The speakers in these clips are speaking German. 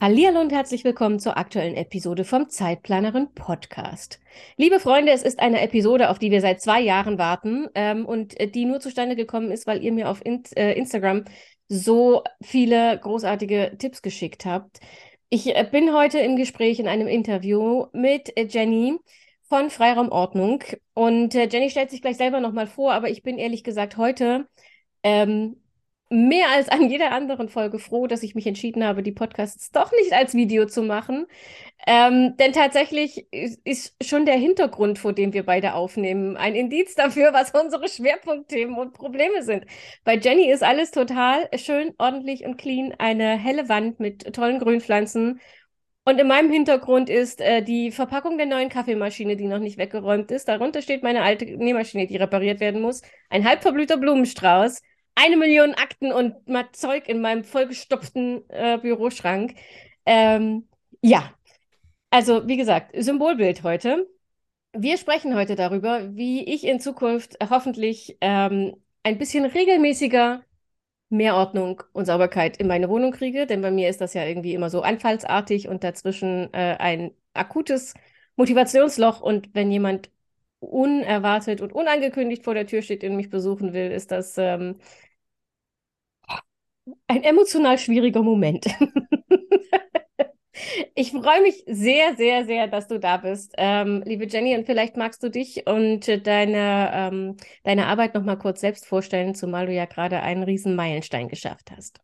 Hallo und herzlich willkommen zur aktuellen Episode vom Zeitplanerin Podcast. Liebe Freunde, es ist eine Episode, auf die wir seit zwei Jahren warten ähm, und äh, die nur zustande gekommen ist, weil ihr mir auf in äh, Instagram so viele großartige Tipps geschickt habt. Ich äh, bin heute im Gespräch in einem Interview mit äh, Jenny von Freiraum Ordnung und äh, Jenny stellt sich gleich selber nochmal vor, aber ich bin ehrlich gesagt heute ähm, mehr als an jeder anderen Folge froh, dass ich mich entschieden habe, die Podcasts doch nicht als Video zu machen. Ähm, denn tatsächlich ist, schon der Hintergrund, vor dem wir beide aufnehmen, ein Indiz dafür, was unsere Schwerpunktthemen und Probleme sind. Bei Jenny ist alles total schön, ordentlich und clean. Eine helle Wand mit tollen Grünpflanzen. Und in meinem Hintergrund ist äh, die Verpackung der neuen Kaffeemaschine, die noch nicht weggeräumt ist. Darunter steht meine alte Nähmaschine, die repariert werden muss. Ein halb verblühter Blumenstrauß eine Million Akten und mal Zeug in meinem vollgestopften äh, Büroschrank. Ähm, ja, also wie gesagt, Symbolbild heute. Wir sprechen heute darüber, wie ich in Zukunft hoffentlich ähm, ein bisschen regelmäßiger mehr Ordnung und Sauberkeit in meine Wohnung kriege, denn bei mir ist das ja irgendwie immer so anfallsartig und dazwischen äh, ein akutes Motivationsloch und wenn jemand unerwartet und unangekündigt vor der Tür steht und mich besuchen will, ist das ähm, ein emotional schwieriger Moment. ich freue mich sehr, sehr, sehr, dass du da bist, ähm, liebe Jenny. Und vielleicht magst du dich und deine, ähm, deine Arbeit noch mal kurz selbst vorstellen, zumal du ja gerade einen riesen Meilenstein geschafft hast.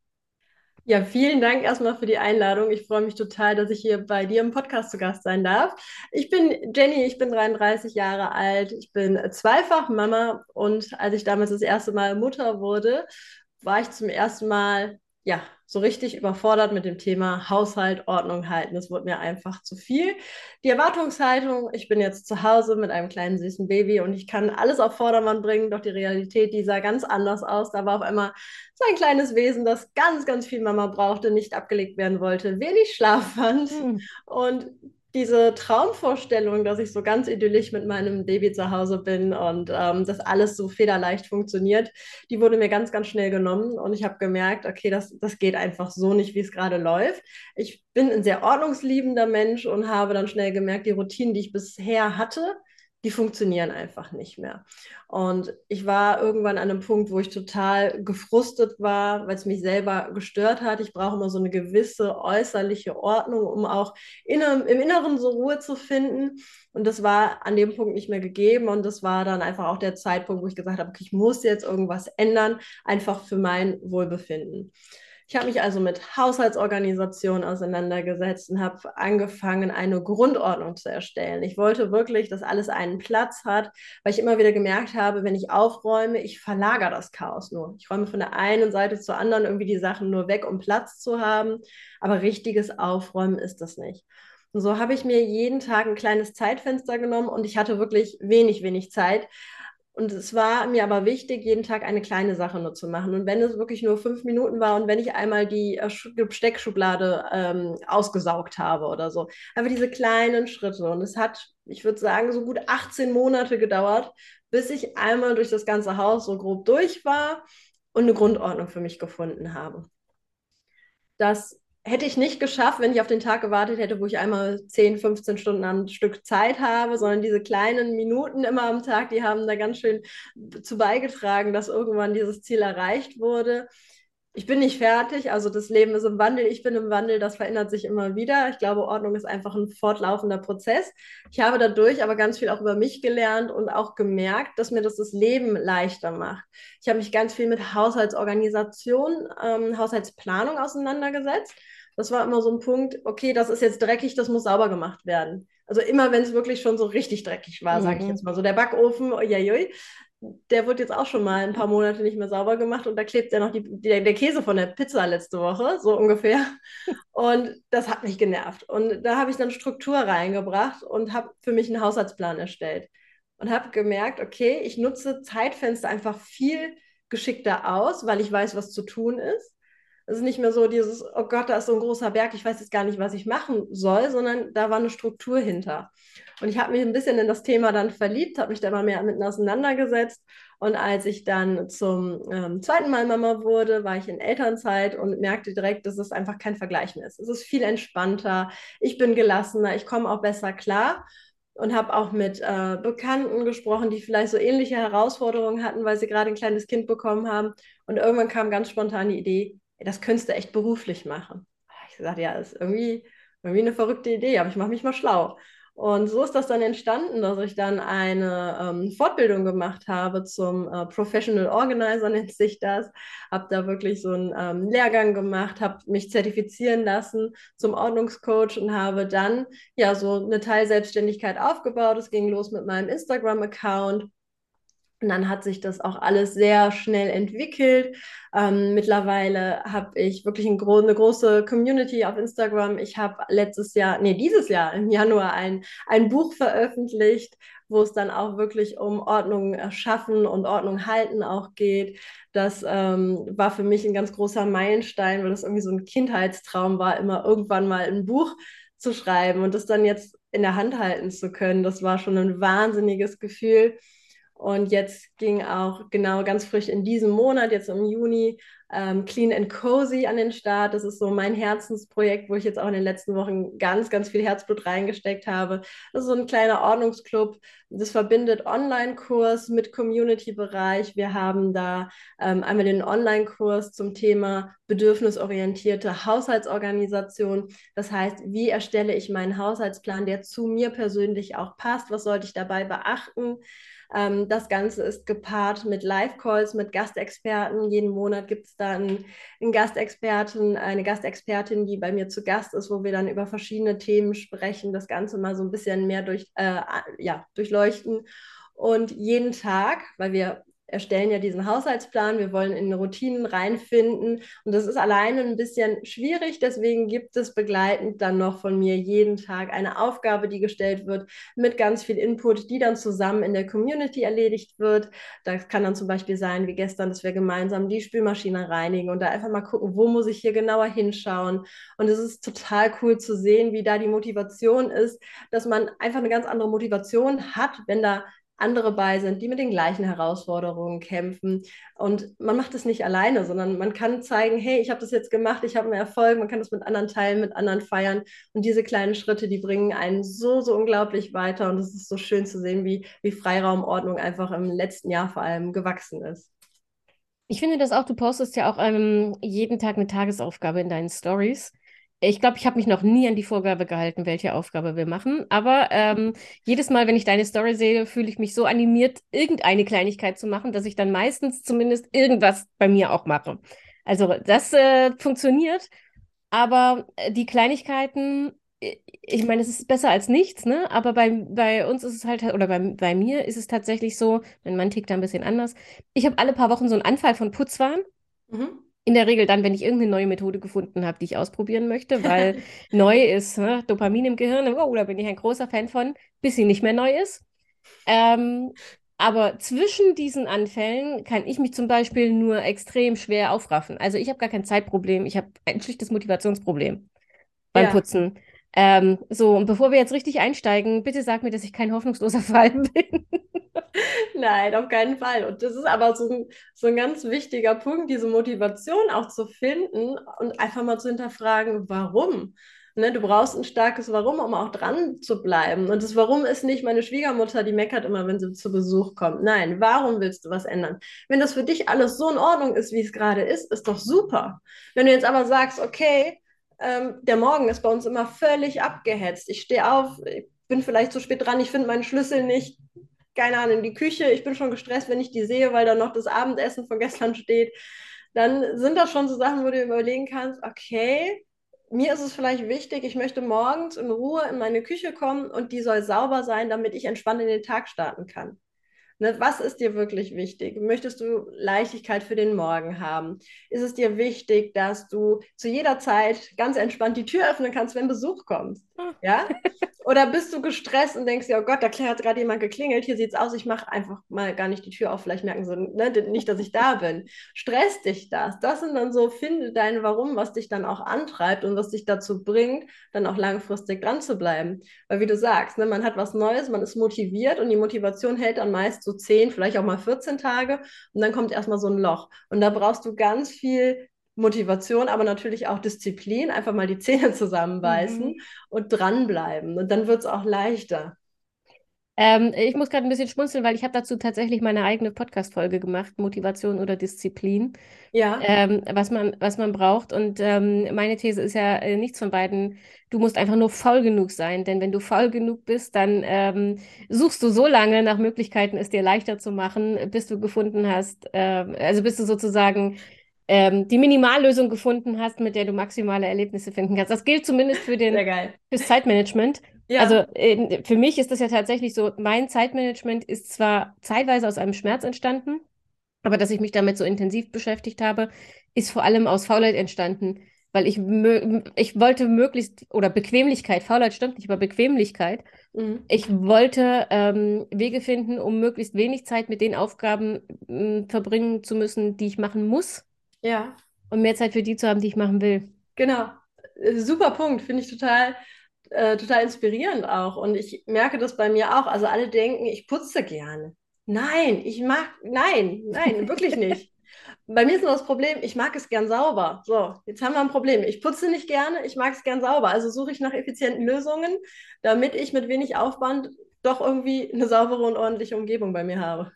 Ja, vielen Dank erstmal für die Einladung. Ich freue mich total, dass ich hier bei dir im Podcast zu Gast sein darf. Ich bin Jenny, ich bin 33 Jahre alt, ich bin zweifach Mama und als ich damals das erste Mal Mutter wurde, war ich zum ersten Mal ja so richtig überfordert mit dem Thema Haushalt, Ordnung halten. Das wurde mir einfach zu viel. Die Erwartungshaltung, ich bin jetzt zu Hause mit einem kleinen süßen Baby und ich kann alles auf Vordermann bringen, doch die Realität, die sah ganz anders aus. Da war auf einmal so ein kleines Wesen, das ganz, ganz viel Mama brauchte, nicht abgelegt werden wollte, wenig Schlaf fand mhm. und diese Traumvorstellung, dass ich so ganz idyllisch mit meinem Baby zu Hause bin und ähm, dass alles so federleicht funktioniert, die wurde mir ganz, ganz schnell genommen und ich habe gemerkt, okay, das, das geht einfach so nicht, wie es gerade läuft. Ich bin ein sehr ordnungsliebender Mensch und habe dann schnell gemerkt, die Routinen, die ich bisher hatte, die funktionieren einfach nicht mehr. Und ich war irgendwann an einem Punkt, wo ich total gefrustet war, weil es mich selber gestört hat. Ich brauche immer so eine gewisse äußerliche Ordnung, um auch in, im Inneren so Ruhe zu finden. Und das war an dem Punkt nicht mehr gegeben. Und das war dann einfach auch der Zeitpunkt, wo ich gesagt habe, okay, ich muss jetzt irgendwas ändern, einfach für mein Wohlbefinden. Ich habe mich also mit Haushaltsorganisation auseinandergesetzt und habe angefangen, eine Grundordnung zu erstellen. Ich wollte wirklich, dass alles einen Platz hat, weil ich immer wieder gemerkt habe, wenn ich aufräume, ich verlagere das Chaos nur. Ich räume von der einen Seite zur anderen irgendwie die Sachen nur weg, um Platz zu haben, aber richtiges Aufräumen ist das nicht. Und so habe ich mir jeden Tag ein kleines Zeitfenster genommen und ich hatte wirklich wenig, wenig Zeit, und es war mir aber wichtig, jeden Tag eine kleine Sache nur zu machen. Und wenn es wirklich nur fünf Minuten war und wenn ich einmal die äh, Steckschublade ähm, ausgesaugt habe oder so. Aber diese kleinen Schritte. Und es hat, ich würde sagen, so gut 18 Monate gedauert, bis ich einmal durch das ganze Haus so grob durch war und eine Grundordnung für mich gefunden habe. Das hätte ich nicht geschafft, wenn ich auf den Tag gewartet hätte, wo ich einmal 10, 15 Stunden am Stück Zeit habe, sondern diese kleinen Minuten immer am Tag, die haben da ganz schön zu beigetragen, dass irgendwann dieses Ziel erreicht wurde. Ich bin nicht fertig, also das Leben ist im Wandel, ich bin im Wandel, das verändert sich immer wieder. Ich glaube, Ordnung ist einfach ein fortlaufender Prozess. Ich habe dadurch aber ganz viel auch über mich gelernt und auch gemerkt, dass mir das das Leben leichter macht. Ich habe mich ganz viel mit Haushaltsorganisation, ähm, Haushaltsplanung auseinandergesetzt das war immer so ein Punkt, okay, das ist jetzt dreckig, das muss sauber gemacht werden. Also immer, wenn es wirklich schon so richtig dreckig war, mhm. sage ich jetzt mal so, der Backofen, uiuiui, der wird jetzt auch schon mal ein paar Monate nicht mehr sauber gemacht und da klebt ja noch die, die, der Käse von der Pizza letzte Woche, so ungefähr. Und das hat mich genervt. Und da habe ich dann Struktur reingebracht und habe für mich einen Haushaltsplan erstellt und habe gemerkt, okay, ich nutze Zeitfenster einfach viel geschickter aus, weil ich weiß, was zu tun ist. Es ist nicht mehr so dieses, oh Gott, da ist so ein großer Berg, ich weiß jetzt gar nicht, was ich machen soll, sondern da war eine Struktur hinter. Und ich habe mich ein bisschen in das Thema dann verliebt, habe mich da mal mehr mitten auseinandergesetzt. Und als ich dann zum ähm, zweiten Mal Mama wurde, war ich in Elternzeit und merkte direkt, dass es einfach kein Vergleich mehr ist. Es ist viel entspannter, ich bin gelassener, ich komme auch besser klar und habe auch mit äh, Bekannten gesprochen, die vielleicht so ähnliche Herausforderungen hatten, weil sie gerade ein kleines Kind bekommen haben. Und irgendwann kam ganz spontan die Idee, das könntest du echt beruflich machen. Ich sagte, ja, ist irgendwie, irgendwie eine verrückte Idee, aber ich mache mich mal schlau. Und so ist das dann entstanden, dass ich dann eine ähm, Fortbildung gemacht habe zum äh, Professional Organizer, nennt sich das. Habe da wirklich so einen ähm, Lehrgang gemacht, habe mich zertifizieren lassen zum Ordnungscoach und habe dann ja so eine Teilselbstständigkeit aufgebaut. Es ging los mit meinem Instagram-Account und dann hat sich das auch alles sehr schnell entwickelt. Ähm, mittlerweile habe ich wirklich ein gro eine große Community auf Instagram. Ich habe letztes Jahr, nee, dieses Jahr im Januar ein, ein Buch veröffentlicht, wo es dann auch wirklich um Ordnung schaffen und Ordnung halten auch geht. Das ähm, war für mich ein ganz großer Meilenstein, weil das irgendwie so ein Kindheitstraum war, immer irgendwann mal ein Buch zu schreiben und das dann jetzt in der Hand halten zu können. Das war schon ein wahnsinniges Gefühl. Und jetzt ging auch genau ganz frisch in diesem Monat, jetzt im Juni, ähm, Clean and Cozy an den Start. Das ist so mein Herzensprojekt, wo ich jetzt auch in den letzten Wochen ganz, ganz viel Herzblut reingesteckt habe. Das ist so ein kleiner Ordnungsclub. Das verbindet Online-Kurs mit Community-Bereich. Wir haben da ähm, einmal den Online-Kurs zum Thema bedürfnisorientierte Haushaltsorganisation. Das heißt, wie erstelle ich meinen Haushaltsplan, der zu mir persönlich auch passt? Was sollte ich dabei beachten? Ähm, das Ganze ist gepaart mit Live-Calls, mit Gastexperten. Jeden Monat gibt es dann einen Gastexperten, eine Gastexpertin, die bei mir zu Gast ist, wo wir dann über verschiedene Themen sprechen, das Ganze mal so ein bisschen mehr durch, äh, ja, durchleuchten. Und jeden Tag, weil wir erstellen ja diesen Haushaltsplan, wir wollen in Routinen reinfinden. Und das ist alleine ein bisschen schwierig, deswegen gibt es begleitend dann noch von mir jeden Tag eine Aufgabe, die gestellt wird mit ganz viel Input, die dann zusammen in der Community erledigt wird. Das kann dann zum Beispiel sein, wie gestern, dass wir gemeinsam die Spülmaschine reinigen und da einfach mal gucken, wo muss ich hier genauer hinschauen. Und es ist total cool zu sehen, wie da die Motivation ist, dass man einfach eine ganz andere Motivation hat, wenn da andere bei sind, die mit den gleichen Herausforderungen kämpfen. Und man macht es nicht alleine, sondern man kann zeigen, hey, ich habe das jetzt gemacht, ich habe einen Erfolg, man kann das mit anderen teilen, mit anderen feiern. Und diese kleinen Schritte, die bringen einen so, so unglaublich weiter. Und es ist so schön zu sehen, wie, wie Freiraumordnung einfach im letzten Jahr vor allem gewachsen ist. Ich finde das auch, du postest ja auch ähm, jeden Tag eine Tagesaufgabe in deinen Stories. Ich glaube, ich habe mich noch nie an die Vorgabe gehalten, welche Aufgabe wir machen. Aber ähm, jedes Mal, wenn ich deine Story sehe, fühle ich mich so animiert, irgendeine Kleinigkeit zu machen, dass ich dann meistens zumindest irgendwas bei mir auch mache. Also das äh, funktioniert. Aber äh, die Kleinigkeiten, äh, ich meine, es ist besser als nichts, ne? Aber bei, bei uns ist es halt, oder bei, bei mir ist es tatsächlich so, mein Mann tickt da ein bisschen anders. Ich habe alle paar Wochen so einen Anfall von Putzwahn. Mhm in der Regel dann, wenn ich irgendeine neue Methode gefunden habe, die ich ausprobieren möchte, weil neu ist, ne? Dopamin im Gehirn, oh, da bin ich ein großer Fan von, bis sie nicht mehr neu ist. Ähm, aber zwischen diesen Anfällen kann ich mich zum Beispiel nur extrem schwer aufraffen. Also ich habe gar kein Zeitproblem, ich habe ein schlichtes Motivationsproblem beim ja. Putzen. Ähm, so, und bevor wir jetzt richtig einsteigen, bitte sag mir, dass ich kein hoffnungsloser Fall bin. Nein, auf keinen Fall. Und das ist aber so ein, so ein ganz wichtiger Punkt, diese Motivation auch zu finden und einfach mal zu hinterfragen, warum. Ne, du brauchst ein starkes Warum, um auch dran zu bleiben. Und das Warum ist nicht meine Schwiegermutter, die meckert immer, wenn sie zu Besuch kommt. Nein, warum willst du was ändern? Wenn das für dich alles so in Ordnung ist, wie es gerade ist, ist doch super. Wenn du jetzt aber sagst, okay, ähm, der Morgen ist bei uns immer völlig abgehetzt. Ich stehe auf, ich bin vielleicht zu spät dran, ich finde meinen Schlüssel nicht, keine Ahnung, in die Küche. Ich bin schon gestresst, wenn ich die sehe, weil da noch das Abendessen von gestern steht. Dann sind das schon so Sachen, wo du überlegen kannst, okay, mir ist es vielleicht wichtig, ich möchte morgens in Ruhe in meine Küche kommen und die soll sauber sein, damit ich entspannt in den Tag starten kann. Ne, was ist dir wirklich wichtig? Möchtest du Leichtigkeit für den Morgen haben? Ist es dir wichtig, dass du zu jeder Zeit ganz entspannt die Tür öffnen kannst, wenn Besuch kommt? Hm. Ja? Oder bist du gestresst und denkst dir, oh Gott, da hat gerade jemand geklingelt, hier sieht es aus, ich mache einfach mal gar nicht die Tür auf, vielleicht merken sie ne, nicht, dass ich da bin. Stress dich das. Das sind dann so, finde dein Warum, was dich dann auch antreibt und was dich dazu bringt, dann auch langfristig dran zu bleiben. Weil wie du sagst, ne, man hat was Neues, man ist motiviert und die Motivation hält dann meist so 10, vielleicht auch mal 14 Tage und dann kommt erstmal so ein Loch. Und da brauchst du ganz viel Motivation, aber natürlich auch Disziplin, einfach mal die Zähne zusammenbeißen mhm. und dranbleiben. Und dann wird es auch leichter. Ähm, ich muss gerade ein bisschen schmunzeln, weil ich habe dazu tatsächlich meine eigene Podcast-Folge gemacht, Motivation oder Disziplin. Ja. Ähm, was man, was man braucht. Und ähm, meine These ist ja äh, nichts von beiden. Du musst einfach nur faul genug sein, denn wenn du faul genug bist, dann ähm, suchst du so lange nach Möglichkeiten, es dir leichter zu machen, bis du gefunden hast, äh, also bis du sozusagen ähm, die Minimallösung gefunden hast, mit der du maximale Erlebnisse finden kannst. Das gilt zumindest für den fürs Zeitmanagement. Ja. Also für mich ist das ja tatsächlich so, mein Zeitmanagement ist zwar zeitweise aus einem Schmerz entstanden, aber dass ich mich damit so intensiv beschäftigt habe, ist vor allem aus Faulheit entstanden, weil ich, ich wollte möglichst, oder Bequemlichkeit, Faulheit stimmt nicht, aber Bequemlichkeit. Mhm. Ich wollte ähm, Wege finden, um möglichst wenig Zeit mit den Aufgaben äh, verbringen zu müssen, die ich machen muss. Ja. Und mehr Zeit für die zu haben, die ich machen will. Genau. Äh, super Punkt, finde ich total, äh, total inspirierend auch. Und ich merke das bei mir auch. Also alle denken, ich putze gerne. Nein, ich mag, nein, nein, wirklich nicht. Bei mir ist nur das Problem, ich mag es gern sauber. So, jetzt haben wir ein Problem. Ich putze nicht gerne, ich mag es gern sauber. Also suche ich nach effizienten Lösungen, damit ich mit wenig Aufwand doch irgendwie eine saubere und ordentliche Umgebung bei mir habe.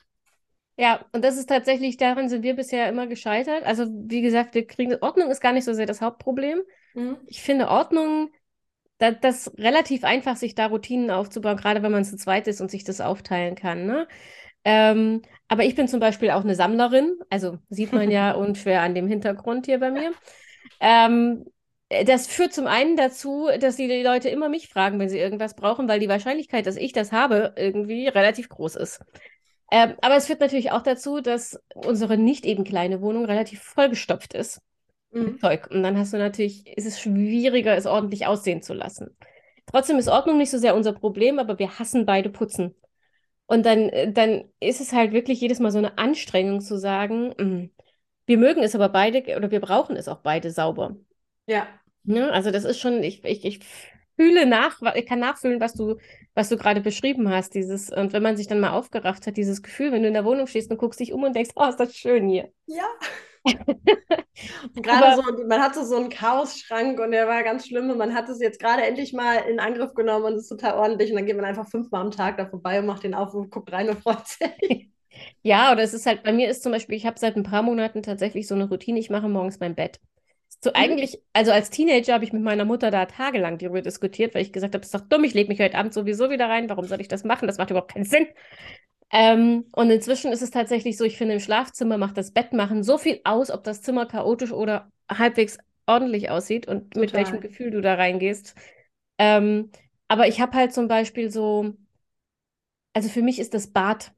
Ja, und das ist tatsächlich, daran sind wir bisher immer gescheitert. Also, wie gesagt, wir kriegen, Ordnung ist gar nicht so sehr das Hauptproblem. Mhm. Ich finde Ordnung, da, das relativ einfach, sich da Routinen aufzubauen, gerade wenn man zu zweit ist und sich das aufteilen kann. Ne? Ähm, aber ich bin zum Beispiel auch eine Sammlerin, also sieht man ja unschwer an dem Hintergrund hier bei mir. Ähm, das führt zum einen dazu, dass die Leute immer mich fragen, wenn sie irgendwas brauchen, weil die Wahrscheinlichkeit, dass ich das habe, irgendwie relativ groß ist. Ähm, aber es führt natürlich auch dazu, dass unsere nicht eben kleine Wohnung relativ vollgestopft ist mhm. Zeug. Und dann hast du natürlich, ist es schwieriger, es ordentlich aussehen zu lassen. Trotzdem ist Ordnung nicht so sehr unser Problem, aber wir hassen beide Putzen. Und dann, äh, dann ist es halt wirklich jedes Mal so eine Anstrengung zu sagen, mh, mm, wir mögen es aber beide oder wir brauchen es auch beide sauber. Ja. ja ne? also das ist schon, ich, ich, ich fühle nach, ich kann nachfühlen, was du, was du gerade beschrieben hast. Dieses, und wenn man sich dann mal aufgerafft hat, dieses Gefühl, wenn du in der Wohnung stehst und guckst dich um und denkst, oh, ist das schön hier. Ja. gerade so, man hatte so einen Chaosschrank und der war ganz schlimm und man hat es jetzt gerade endlich mal in Angriff genommen und ist total ordentlich und dann geht man einfach fünfmal am Tag da vorbei und macht den auf und guckt rein und freut sich. Ja, oder es ist halt, bei mir ist zum Beispiel, ich habe seit ein paar Monaten tatsächlich so eine Routine, ich mache morgens mein Bett. So mhm. eigentlich, also als Teenager habe ich mit meiner Mutter da tagelang darüber diskutiert, weil ich gesagt habe, das ist doch dumm, ich lege mich heute Abend sowieso wieder rein, warum soll ich das machen? Das macht überhaupt keinen Sinn. Ähm, und inzwischen ist es tatsächlich so, ich finde, im Schlafzimmer macht das Bett machen so viel aus, ob das Zimmer chaotisch oder halbwegs ordentlich aussieht und Total. mit welchem Gefühl du da reingehst. Ähm, aber ich habe halt zum Beispiel so, also für mich ist das Bad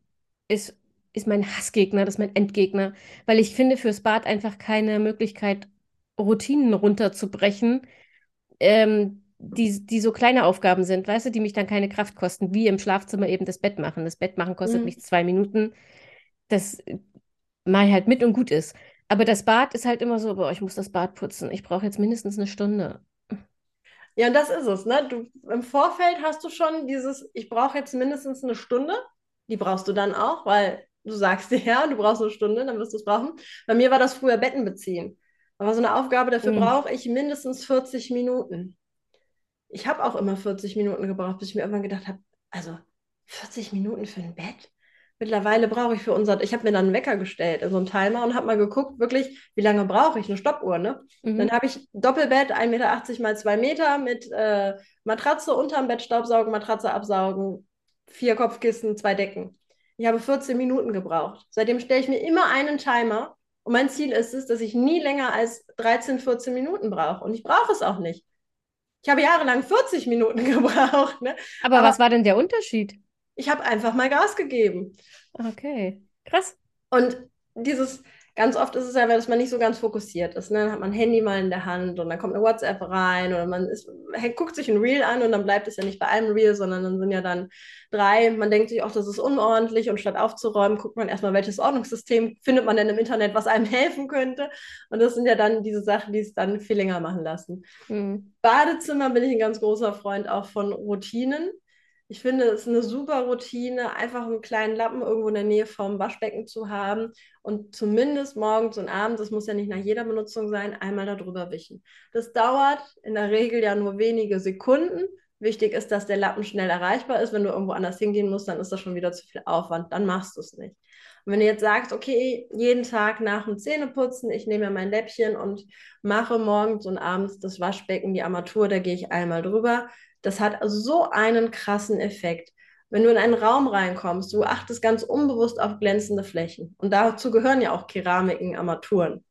ist, ist mein Hassgegner, das ist mein Endgegner, weil ich finde fürs Bad einfach keine Möglichkeit Routinen runterzubrechen, ähm, die, die so kleine Aufgaben sind, weißt du, die mich dann keine Kraft kosten, wie im Schlafzimmer eben das Bett machen. Das Bett machen kostet mhm. mich zwei Minuten. Das mache ich halt mit und gut ist. Aber das Bad ist halt immer so, boah, ich muss das Bad putzen. Ich brauche jetzt mindestens eine Stunde. Ja, und das ist es, ne? Du, Im Vorfeld hast du schon dieses, ich brauche jetzt mindestens eine Stunde. Die brauchst du dann auch, weil du sagst dir, ja, du brauchst eine Stunde, dann wirst du es brauchen. Bei mir war das früher Betten beziehen. Aber so eine Aufgabe, dafür mhm. brauche ich mindestens 40 Minuten. Ich habe auch immer 40 Minuten gebraucht, bis ich mir irgendwann gedacht habe, also 40 Minuten für ein Bett? Mittlerweile brauche ich für unser, ich habe mir dann einen Wecker gestellt, also einen Timer und habe mal geguckt, wirklich, wie lange brauche ich, eine Stoppuhr, ne? Mhm. Dann habe ich Doppelbett, 1,80 Meter mal 2 Meter mit äh, Matratze unterm Bett staubsaugen, Matratze absaugen, vier Kopfkissen, zwei Decken. Ich habe 14 Minuten gebraucht. Seitdem stelle ich mir immer einen Timer und mein Ziel ist es, dass ich nie länger als 13, 14 Minuten brauche. Und ich brauche es auch nicht. Ich habe jahrelang 40 Minuten gebraucht. Ne? Aber, Aber was war denn der Unterschied? ich habe einfach mal Gas gegeben. Okay, krass. Und dieses, ganz oft ist es ja, dass man nicht so ganz fokussiert ist. Ne? Dann hat man ein Handy mal in der Hand und dann kommt eine WhatsApp rein oder man ist, guckt sich ein Reel an und dann bleibt es ja nicht bei einem Reel, sondern dann sind ja dann drei. Man denkt sich auch, das ist unordentlich und statt aufzuräumen, guckt man erstmal, welches Ordnungssystem findet man denn im Internet, was einem helfen könnte. Und das sind ja dann diese Sachen, die es dann viel länger machen lassen. Mhm. Badezimmer bin ich ein ganz großer Freund auch von Routinen. Ich finde, es ist eine super Routine, einfach einen kleinen Lappen irgendwo in der Nähe vom Waschbecken zu haben und zumindest morgens und abends, das muss ja nicht nach jeder Benutzung sein, einmal darüber wischen. Das dauert in der Regel ja nur wenige Sekunden. Wichtig ist, dass der Lappen schnell erreichbar ist. Wenn du irgendwo anders hingehen musst, dann ist das schon wieder zu viel Aufwand. Dann machst du es nicht. Und wenn du jetzt sagst, okay, jeden Tag nach dem Zähneputzen, ich nehme mir mein Läppchen und mache morgens und abends das Waschbecken, die Armatur, da gehe ich einmal drüber, das hat so einen krassen Effekt. Wenn du in einen Raum reinkommst, du achtest ganz unbewusst auf glänzende Flächen. Und dazu gehören ja auch Keramiken, Armaturen.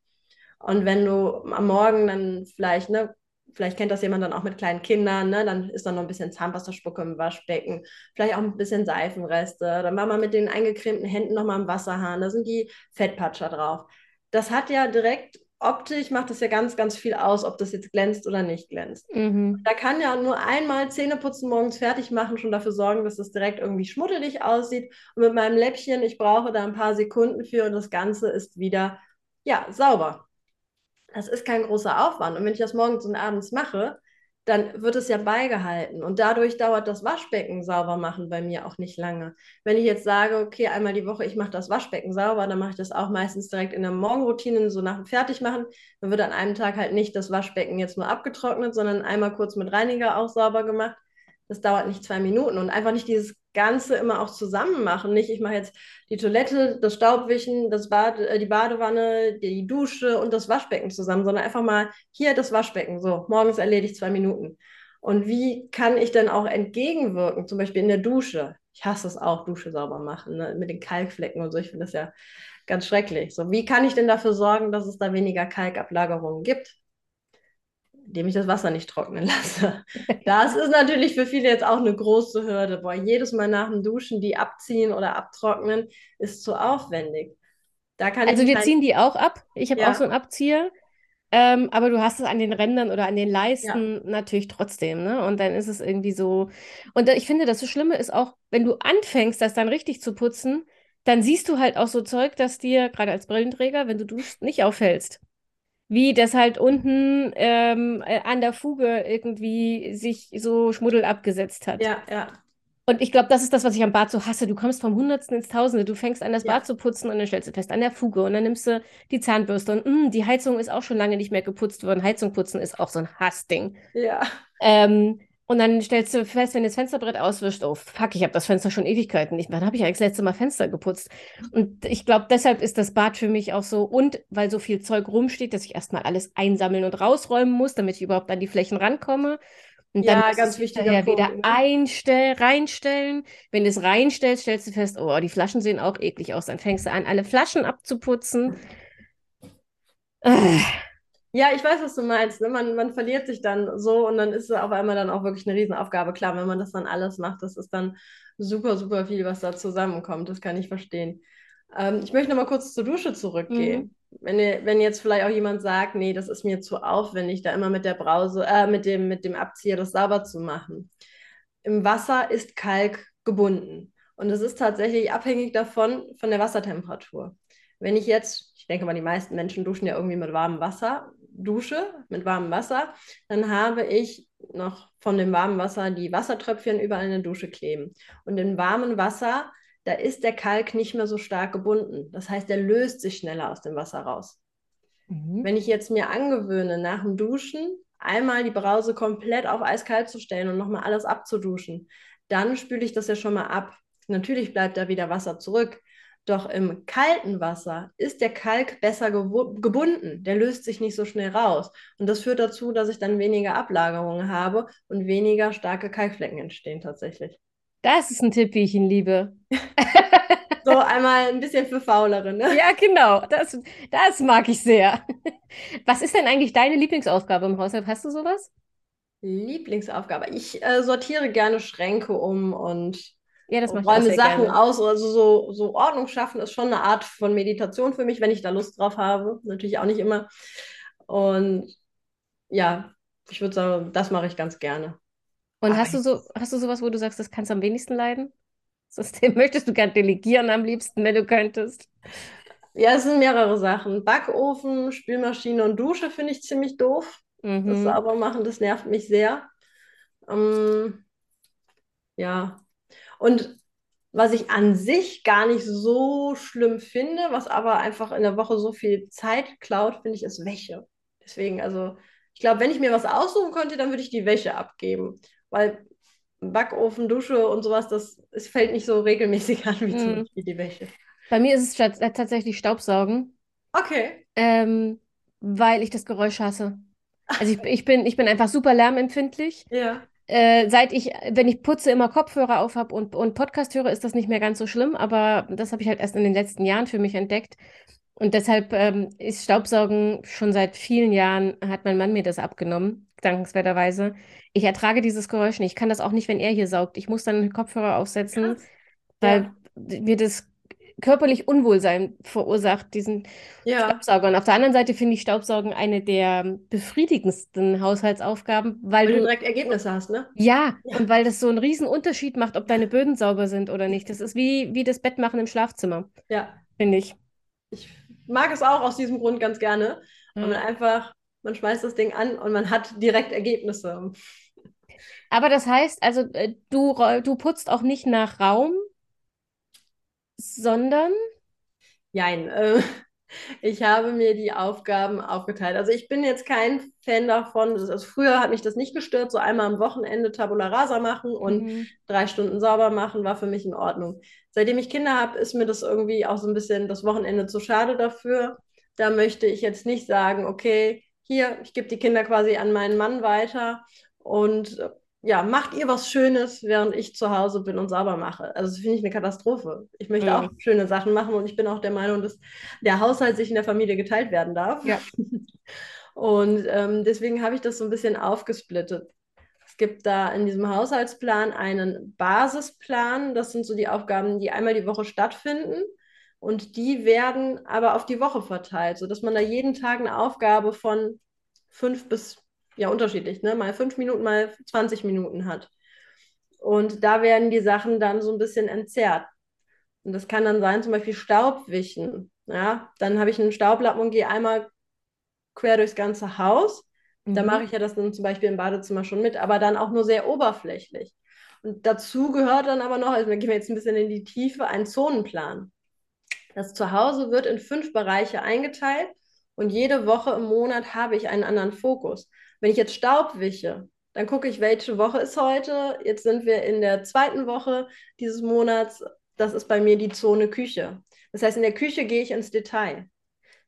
Und wenn du am Morgen dann vielleicht, ne, vielleicht kennt das jemand dann auch mit kleinen Kindern, ne, dann ist da noch ein bisschen Zahnpastaspucke im Waschbecken, vielleicht auch ein bisschen Seifenreste, dann war man mit den eingecremten Händen nochmal im Wasserhahn, da sind die Fettpatscher drauf. Das hat ja direkt optisch macht es ja ganz, ganz viel aus, ob das jetzt glänzt oder nicht glänzt. Mhm. Da kann ja nur einmal Zähneputzen morgens fertig machen, schon dafür sorgen, dass es direkt irgendwie schmuddelig aussieht. Und mit meinem Läppchen, ich brauche da ein paar Sekunden für und das Ganze ist wieder, ja, sauber. Das ist kein großer Aufwand. Und wenn ich das morgens und abends mache, dann wird es ja beigehalten. Und dadurch dauert das Waschbecken sauber machen bei mir auch nicht lange. Wenn ich jetzt sage, okay, einmal die Woche, ich mache das Waschbecken sauber, dann mache ich das auch meistens direkt in der Morgenroutine, so nach dem Fertigmachen. Dann wird an einem Tag halt nicht das Waschbecken jetzt nur abgetrocknet, sondern einmal kurz mit Reiniger auch sauber gemacht. Das dauert nicht zwei Minuten und einfach nicht dieses Ganze immer auch zusammen machen. Nicht, ich mache jetzt die Toilette, das Staubwischen, das Bad, äh, die Badewanne, die Dusche und das Waschbecken zusammen, sondern einfach mal hier das Waschbecken. So, morgens erledigt zwei Minuten. Und wie kann ich dann auch entgegenwirken, zum Beispiel in der Dusche? Ich hasse es auch, Dusche sauber machen, ne? mit den Kalkflecken und so. Ich finde das ja ganz schrecklich. So, wie kann ich denn dafür sorgen, dass es da weniger Kalkablagerungen gibt? Indem ich das Wasser nicht trocknen lasse. Das ist natürlich für viele jetzt auch eine große Hürde. Boah, jedes Mal nach dem Duschen die abziehen oder abtrocknen ist zu aufwendig. also wir ziehen die auch ab. Ich habe ja. auch so einen Abzieher. Ähm, aber du hast es an den Rändern oder an den Leisten ja. natürlich trotzdem, ne? Und dann ist es irgendwie so. Und ich finde, das Schlimme ist auch, wenn du anfängst, das dann richtig zu putzen, dann siehst du halt auch so Zeug, das dir, gerade als Brillenträger, wenn du duschst, nicht auffällst wie das halt unten ähm, äh, an der Fuge irgendwie sich so Schmuddel abgesetzt hat. Ja, ja. Und ich glaube, das ist das, was ich am Bad so hasse. Du kommst vom Hundertsten ins Tausende. Du fängst an, das ja. Bad zu putzen und dann stellst du fest, an der Fuge. Und dann nimmst du die Zahnbürste und mh, mm, die Heizung ist auch schon lange nicht mehr geputzt worden. Heizung putzen ist auch so ein Hassding. Ja. Ähm, und dann stellst du fest, wenn du das Fensterbrett auswischst, oh fuck, ich habe das Fenster schon Ewigkeiten nicht mehr. Wann habe ich eigentlich das letzte Mal Fenster geputzt? Und ich glaube, deshalb ist das Bad für mich auch so. Und weil so viel Zeug rumsteht, dass ich erstmal alles einsammeln und rausräumen muss, damit ich überhaupt an die Flächen rankomme. Und ja, dann ganz wichtig. Ja, wieder ne? einstellen, reinstellen. Wenn du es reinstellst, stellst du fest, oh, die Flaschen sehen auch eklig aus. Dann fängst du an, alle Flaschen abzuputzen. Äh. Ja, ich weiß, was du meinst. Ne? Man, man verliert sich dann so und dann ist es auf einmal dann auch wirklich eine Riesenaufgabe. Klar, wenn man das dann alles macht, das ist dann super, super viel, was da zusammenkommt. Das kann ich verstehen. Ähm, ich möchte noch mal kurz zur Dusche zurückgehen. Mhm. Wenn, wenn jetzt vielleicht auch jemand sagt, nee, das ist mir zu aufwendig, da immer mit der Brause, äh, mit dem, mit dem Abzieher das sauber zu machen. Im Wasser ist Kalk gebunden. Und es ist tatsächlich abhängig davon, von der Wassertemperatur. Wenn ich jetzt, ich denke mal, die meisten Menschen duschen ja irgendwie mit warmem Wasser, dusche mit warmem Wasser, dann habe ich noch von dem warmen Wasser die Wassertröpfchen überall in der Dusche kleben. Und im warmen Wasser, da ist der Kalk nicht mehr so stark gebunden. Das heißt, der löst sich schneller aus dem Wasser raus. Mhm. Wenn ich jetzt mir angewöhne, nach dem Duschen einmal die Brause komplett auf eiskalt zu stellen und nochmal alles abzuduschen, dann spüle ich das ja schon mal ab. Natürlich bleibt da wieder Wasser zurück, doch im kalten Wasser ist der Kalk besser gebunden. Der löst sich nicht so schnell raus. Und das führt dazu, dass ich dann weniger Ablagerungen habe und weniger starke Kalkflecken entstehen tatsächlich. Das ist ein Tipp, wie ich ihn liebe. so einmal ein bisschen für Faulere, ne? Ja, genau. Das, das mag ich sehr. Was ist denn eigentlich deine Lieblingsaufgabe im Haushalt? Hast du sowas? Lieblingsaufgabe. Ich äh, sortiere gerne Schränke um und Ja, das macht Räume Sachen gerne. aus. Also so, so Ordnung schaffen ist schon eine Art von Meditation für mich, wenn ich da Lust drauf habe. Natürlich auch nicht immer. Und ja, ich würde sagen, das mache ich ganz gerne. Und hast du so, hast du sowas, wo du sagst, das kannst du am wenigsten leiden? System möchtest du gerne delegieren am liebsten, wenn du könntest? Ja, es sind mehrere Sachen. Backofen, Spülmaschine und Dusche finde ich ziemlich doof. Mhm. Das sauber machen, das nervt mich sehr. Ähm, ja. Und was ich an sich gar nicht so schlimm finde, was aber einfach in der Woche so viel Zeit klaut, finde ich, ist Wäsche. Deswegen, also, ich glaube, wenn ich mir was aussuchen könnte, dann würde ich die Wäsche abgeben. Weil Backofen, Dusche und sowas, das es fällt nicht so regelmäßig an wie zum mhm. Beispiel die Wäsche. Bei mir ist es tatsächlich Staubsaugen. Okay. Ähm, weil ich das Geräusch hasse. Also ich, ich, bin, ich bin einfach super lärmempfindlich. Ja. Äh, seit ich, wenn ich putze, immer Kopfhörer auf habe und, und Podcast höre, ist das nicht mehr ganz so schlimm, aber das habe ich halt erst in den letzten Jahren für mich entdeckt. Und deshalb ähm, ist Staubsaugen schon seit vielen Jahren, hat mein Mann mir das abgenommen, dankenswerterweise. Ich ertrage dieses Geräusch nicht. Ich kann das auch nicht, wenn er hier saugt. Ich muss dann Kopfhörer aufsetzen, Krass. weil ja. mir das körperlich Unwohlsein verursacht, diesen ja. Staubsauger. Und auf der anderen Seite finde ich Staubsaugen eine der befriedigendsten Haushaltsaufgaben, weil, weil du, du, direkt Ergebnisse hast, ne? Ja, ja, und weil das so einen riesen Unterschied macht, ob deine Böden sauber sind oder nicht. Das ist wie, wie das Bett machen im Schlafzimmer. Ja. Finde ich. Ich mag es auch aus diesem Grund ganz gerne. Mhm. Und man einfach, man schmeißt das Ding an und man hat direkt Ergebnisse. Aber das heißt, also äh, du, du putzt auch nicht nach Raum, sondern? Nein, äh, ich habe mir die Aufgaben aufgeteilt. Also ich bin jetzt kein Fan davon. Also früher hat mich das nicht gestört, so einmal am Wochenende Tabula Rasa machen und mhm. drei Stunden sauber machen, war für mich in Ordnung. Seitdem ich Kinder habe, ist mir das irgendwie auch so ein bisschen das Wochenende zu schade dafür. Da möchte ich jetzt nicht sagen, okay, hier, ich gebe die Kinder quasi an meinen Mann weiter und ja, macht ihr was Schönes, während ich zu Hause bin und sauber mache. Also das finde ich eine Katastrophe. Ich möchte mhm. auch schöne Sachen machen und ich bin auch der Meinung, dass der Haushalt sich in der Familie geteilt werden darf. Ja. Und ähm, deswegen habe ich das so ein bisschen aufgesplittet. Es gibt da in diesem Haushaltsplan einen Basisplan. Das sind so die Aufgaben, die einmal die Woche stattfinden. Und die werden aber auf die Woche verteilt, sodass man da jeden Tag eine Aufgabe von fünf bis ja unterschiedlich, ne? Mal fünf Minuten, mal 20 Minuten hat. Und da werden die Sachen dann so ein bisschen entzerrt. Und das kann dann sein, zum Beispiel Staubwischen. Ja, dann habe ich einen Staublappen und gehe einmal quer durchs ganze Haus. Mhm. Da mache ich ja das dann zum Beispiel im Badezimmer schon mit, aber dann auch nur sehr oberflächlich. Und dazu gehört dann aber noch, also wir gehen jetzt ein bisschen in die Tiefe, ein Zonenplan. Das Zuhause wird in fünf Bereiche eingeteilt und jede Woche im Monat habe ich einen anderen Fokus. Wenn ich jetzt Staub wische, dann gucke ich, welche Woche ist heute. Jetzt sind wir in der zweiten Woche dieses Monats. Das ist bei mir die Zone Küche. Das heißt, in der Küche gehe ich ins Detail.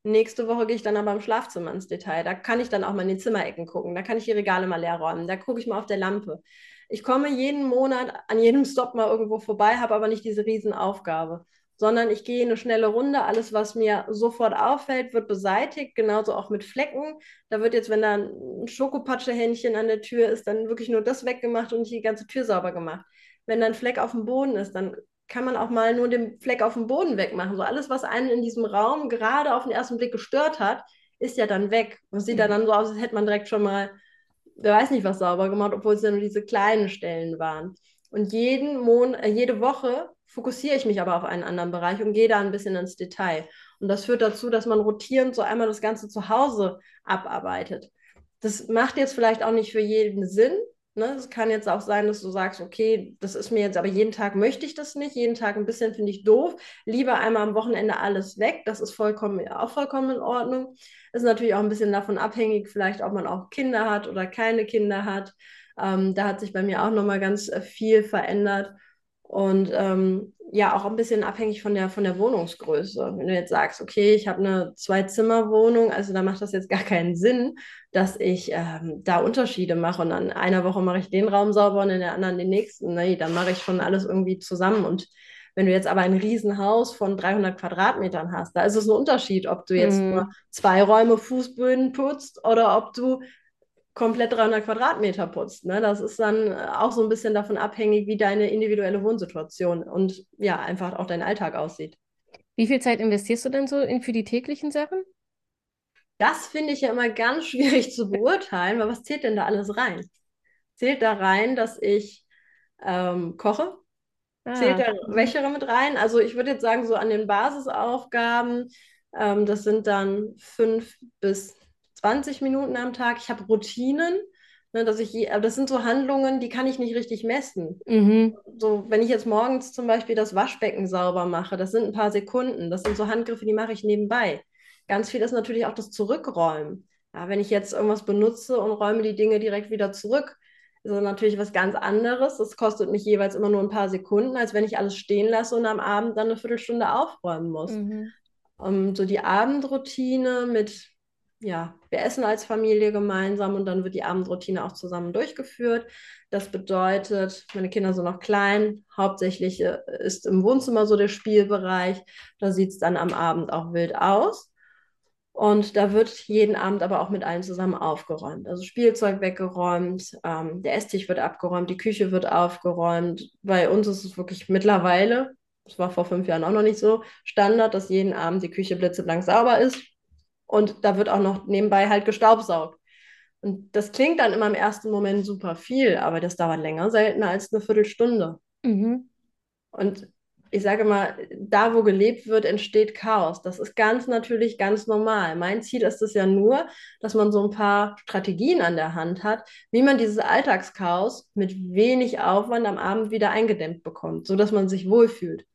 Nächste Woche gehe ich dann aber im Schlafzimmer ins Detail. Da kann ich dann auch mal in die Zimmerecken gucken. Da kann ich die Regale mal leer räumen. Da gucke ich mal auf der Lampe. Ich komme jeden Monat an jedem Stop mal irgendwo vorbei, habe aber nicht diese Riesenaufgabe sondern ich gehe eine schnelle Runde. Alles, was mir sofort auffällt, wird beseitigt, genauso auch mit Flecken. Da wird jetzt, wenn da ein Schokopatschehändchen an der Tür ist, dann wirklich nur das weggemacht und nicht die ganze Tür sauber gemacht. Wenn da ein Fleck auf dem Boden ist, dann kann man auch mal nur den Fleck auf dem Boden wegmachen. So alles, was einen in diesem Raum gerade auf den ersten Blick gestört hat, ist ja dann weg. Das sieht mhm. dann so aus, als hätte man direkt schon mal, wer weiß nicht, was sauber gemacht, obwohl es ja nur diese kleinen Stellen waren. Und jeden Mon äh, jede Woche fokussiere ich mich aber auf einen anderen Bereich und gehe da ein bisschen ins Detail. Und das führt dazu, dass man rotierend so einmal das Ganze zu Hause abarbeitet. Das macht jetzt vielleicht auch nicht für jeden Sinn. Ne? Es kann jetzt auch sein, dass du sagst, okay, das ist mir jetzt, aber jeden Tag möchte ich das nicht. Jeden Tag ein bisschen finde ich doof. Lieber einmal am Wochenende alles weg. Das ist vollkommen, auch vollkommen in Ordnung. Ist natürlich auch ein bisschen davon abhängig, vielleicht, ob man auch Kinder hat oder keine Kinder hat. Ähm, da hat sich bei mir auch nochmal ganz äh, viel verändert. Und ähm, ja, auch ein bisschen abhängig von der, von der Wohnungsgröße. Wenn du jetzt sagst, okay, ich habe eine Zwei-Zimmer-Wohnung, also da macht das jetzt gar keinen Sinn, dass ich ähm, da Unterschiede mache und an einer Woche mache ich den Raum sauber und in der anderen den nächsten. Nee, dann mache ich schon alles irgendwie zusammen. Und wenn du jetzt aber ein Riesenhaus von 300 Quadratmetern hast, da ist es ein Unterschied, ob du jetzt mm. nur zwei Räume Fußböden putzt oder ob du komplett 300 Quadratmeter putzt. Ne? Das ist dann äh, auch so ein bisschen davon abhängig, wie deine individuelle Wohnsituation und ja, einfach auch dein Alltag aussieht. Wie viel Zeit investierst du denn so in, für die täglichen Sachen? Das finde ich ja immer ganz schwierig zu beurteilen, weil was zählt denn da alles rein? Zählt da rein, dass ich ähm, koche? Ah. Zählt da Wäsche mit rein? Also ich würde jetzt sagen, so an den Basisaufgaben, ähm, das sind dann fünf bis 20 Minuten am Tag. Ich habe Routinen, ne, dass ich, je, das sind so Handlungen, die kann ich nicht richtig messen. Mhm. So, wenn ich jetzt morgens zum Beispiel das Waschbecken sauber mache, das sind ein paar Sekunden. Das sind so Handgriffe, die mache ich nebenbei. Ganz viel ist natürlich auch das Zurückräumen. Ja, wenn ich jetzt irgendwas benutze und räume die Dinge direkt wieder zurück, ist das natürlich was ganz anderes. Das kostet mich jeweils immer nur ein paar Sekunden, als wenn ich alles stehen lasse und am Abend dann eine Viertelstunde aufräumen muss. Mhm. Um, ähm, so die Abendroutine mit ja, wir essen als Familie gemeinsam und dann wird die Abendroutine auch zusammen durchgeführt. Das bedeutet, meine Kinder sind noch klein, hauptsächlich äh, ist im Wohnzimmer so der Spielbereich. Da sieht es dann am Abend auch wild aus. Und da wird jeden Abend aber auch mit allen zusammen aufgeräumt. Also Spielzeug weggeräumt, ähm, der Esstisch wird abgeräumt, die Küche wird aufgeräumt. Bei uns ist es wirklich mittlerweile, das war vor fünf Jahren auch noch nicht so, Standard, dass jeden Abend die Küche blitzeblank sauber ist und da wird auch noch nebenbei halt gestaubsaugt. Und das klingt dann immer im ersten Moment super viel, aber das dauert länger seltener als eine Viertelstunde. Mhm. Und ich sage mal, da wo gelebt wird, entsteht Chaos. Das ist ganz natürlich, ganz normal. Mein Ziel ist es ja nur, dass man so ein paar Strategien an der Hand hat, wie man dieses Alltagschaos mit wenig Aufwand am Abend wieder eingedämmt bekommt, sodass man sich wohlfühlt.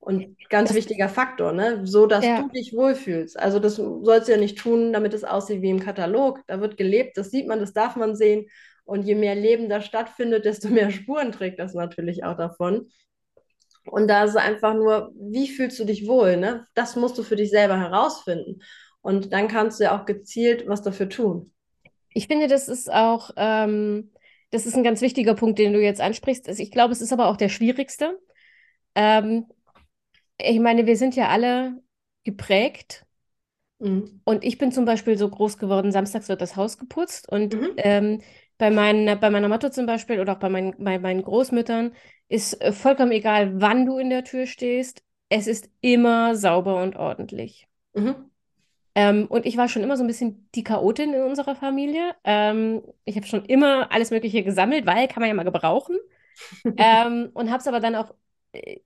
Und ganz das, wichtiger Faktor, ne? so dass ja. du dich wohlfühlst. Also das sollst du ja nicht tun, damit es aussieht wie im Katalog. Da wird gelebt, das sieht man, das darf man sehen. Und je mehr Leben da stattfindet, desto mehr Spuren trägt das natürlich auch davon. Und da ist einfach nur, wie fühlst du dich wohl? Ne? Das musst du für dich selber herausfinden. Und dann kannst du ja auch gezielt was dafür tun. Ich finde, das ist auch, ähm, das ist ein ganz wichtiger Punkt, den du jetzt ansprichst. Also ich glaube, es ist aber auch der schwierigste. Ähm, ich meine, wir sind ja alle geprägt. Mhm. Und ich bin zum Beispiel so groß geworden, samstags wird das Haus geputzt. Und mhm. ähm, bei, mein, bei meiner Mutter zum Beispiel oder auch bei, mein, bei meinen Großmüttern ist äh, vollkommen egal, wann du in der Tür stehst. Es ist immer sauber und ordentlich. Mhm. Ähm, und ich war schon immer so ein bisschen die Chaotin in unserer Familie. Ähm, ich habe schon immer alles Mögliche gesammelt, weil kann man ja mal gebrauchen. ähm, und habe es aber dann auch äh,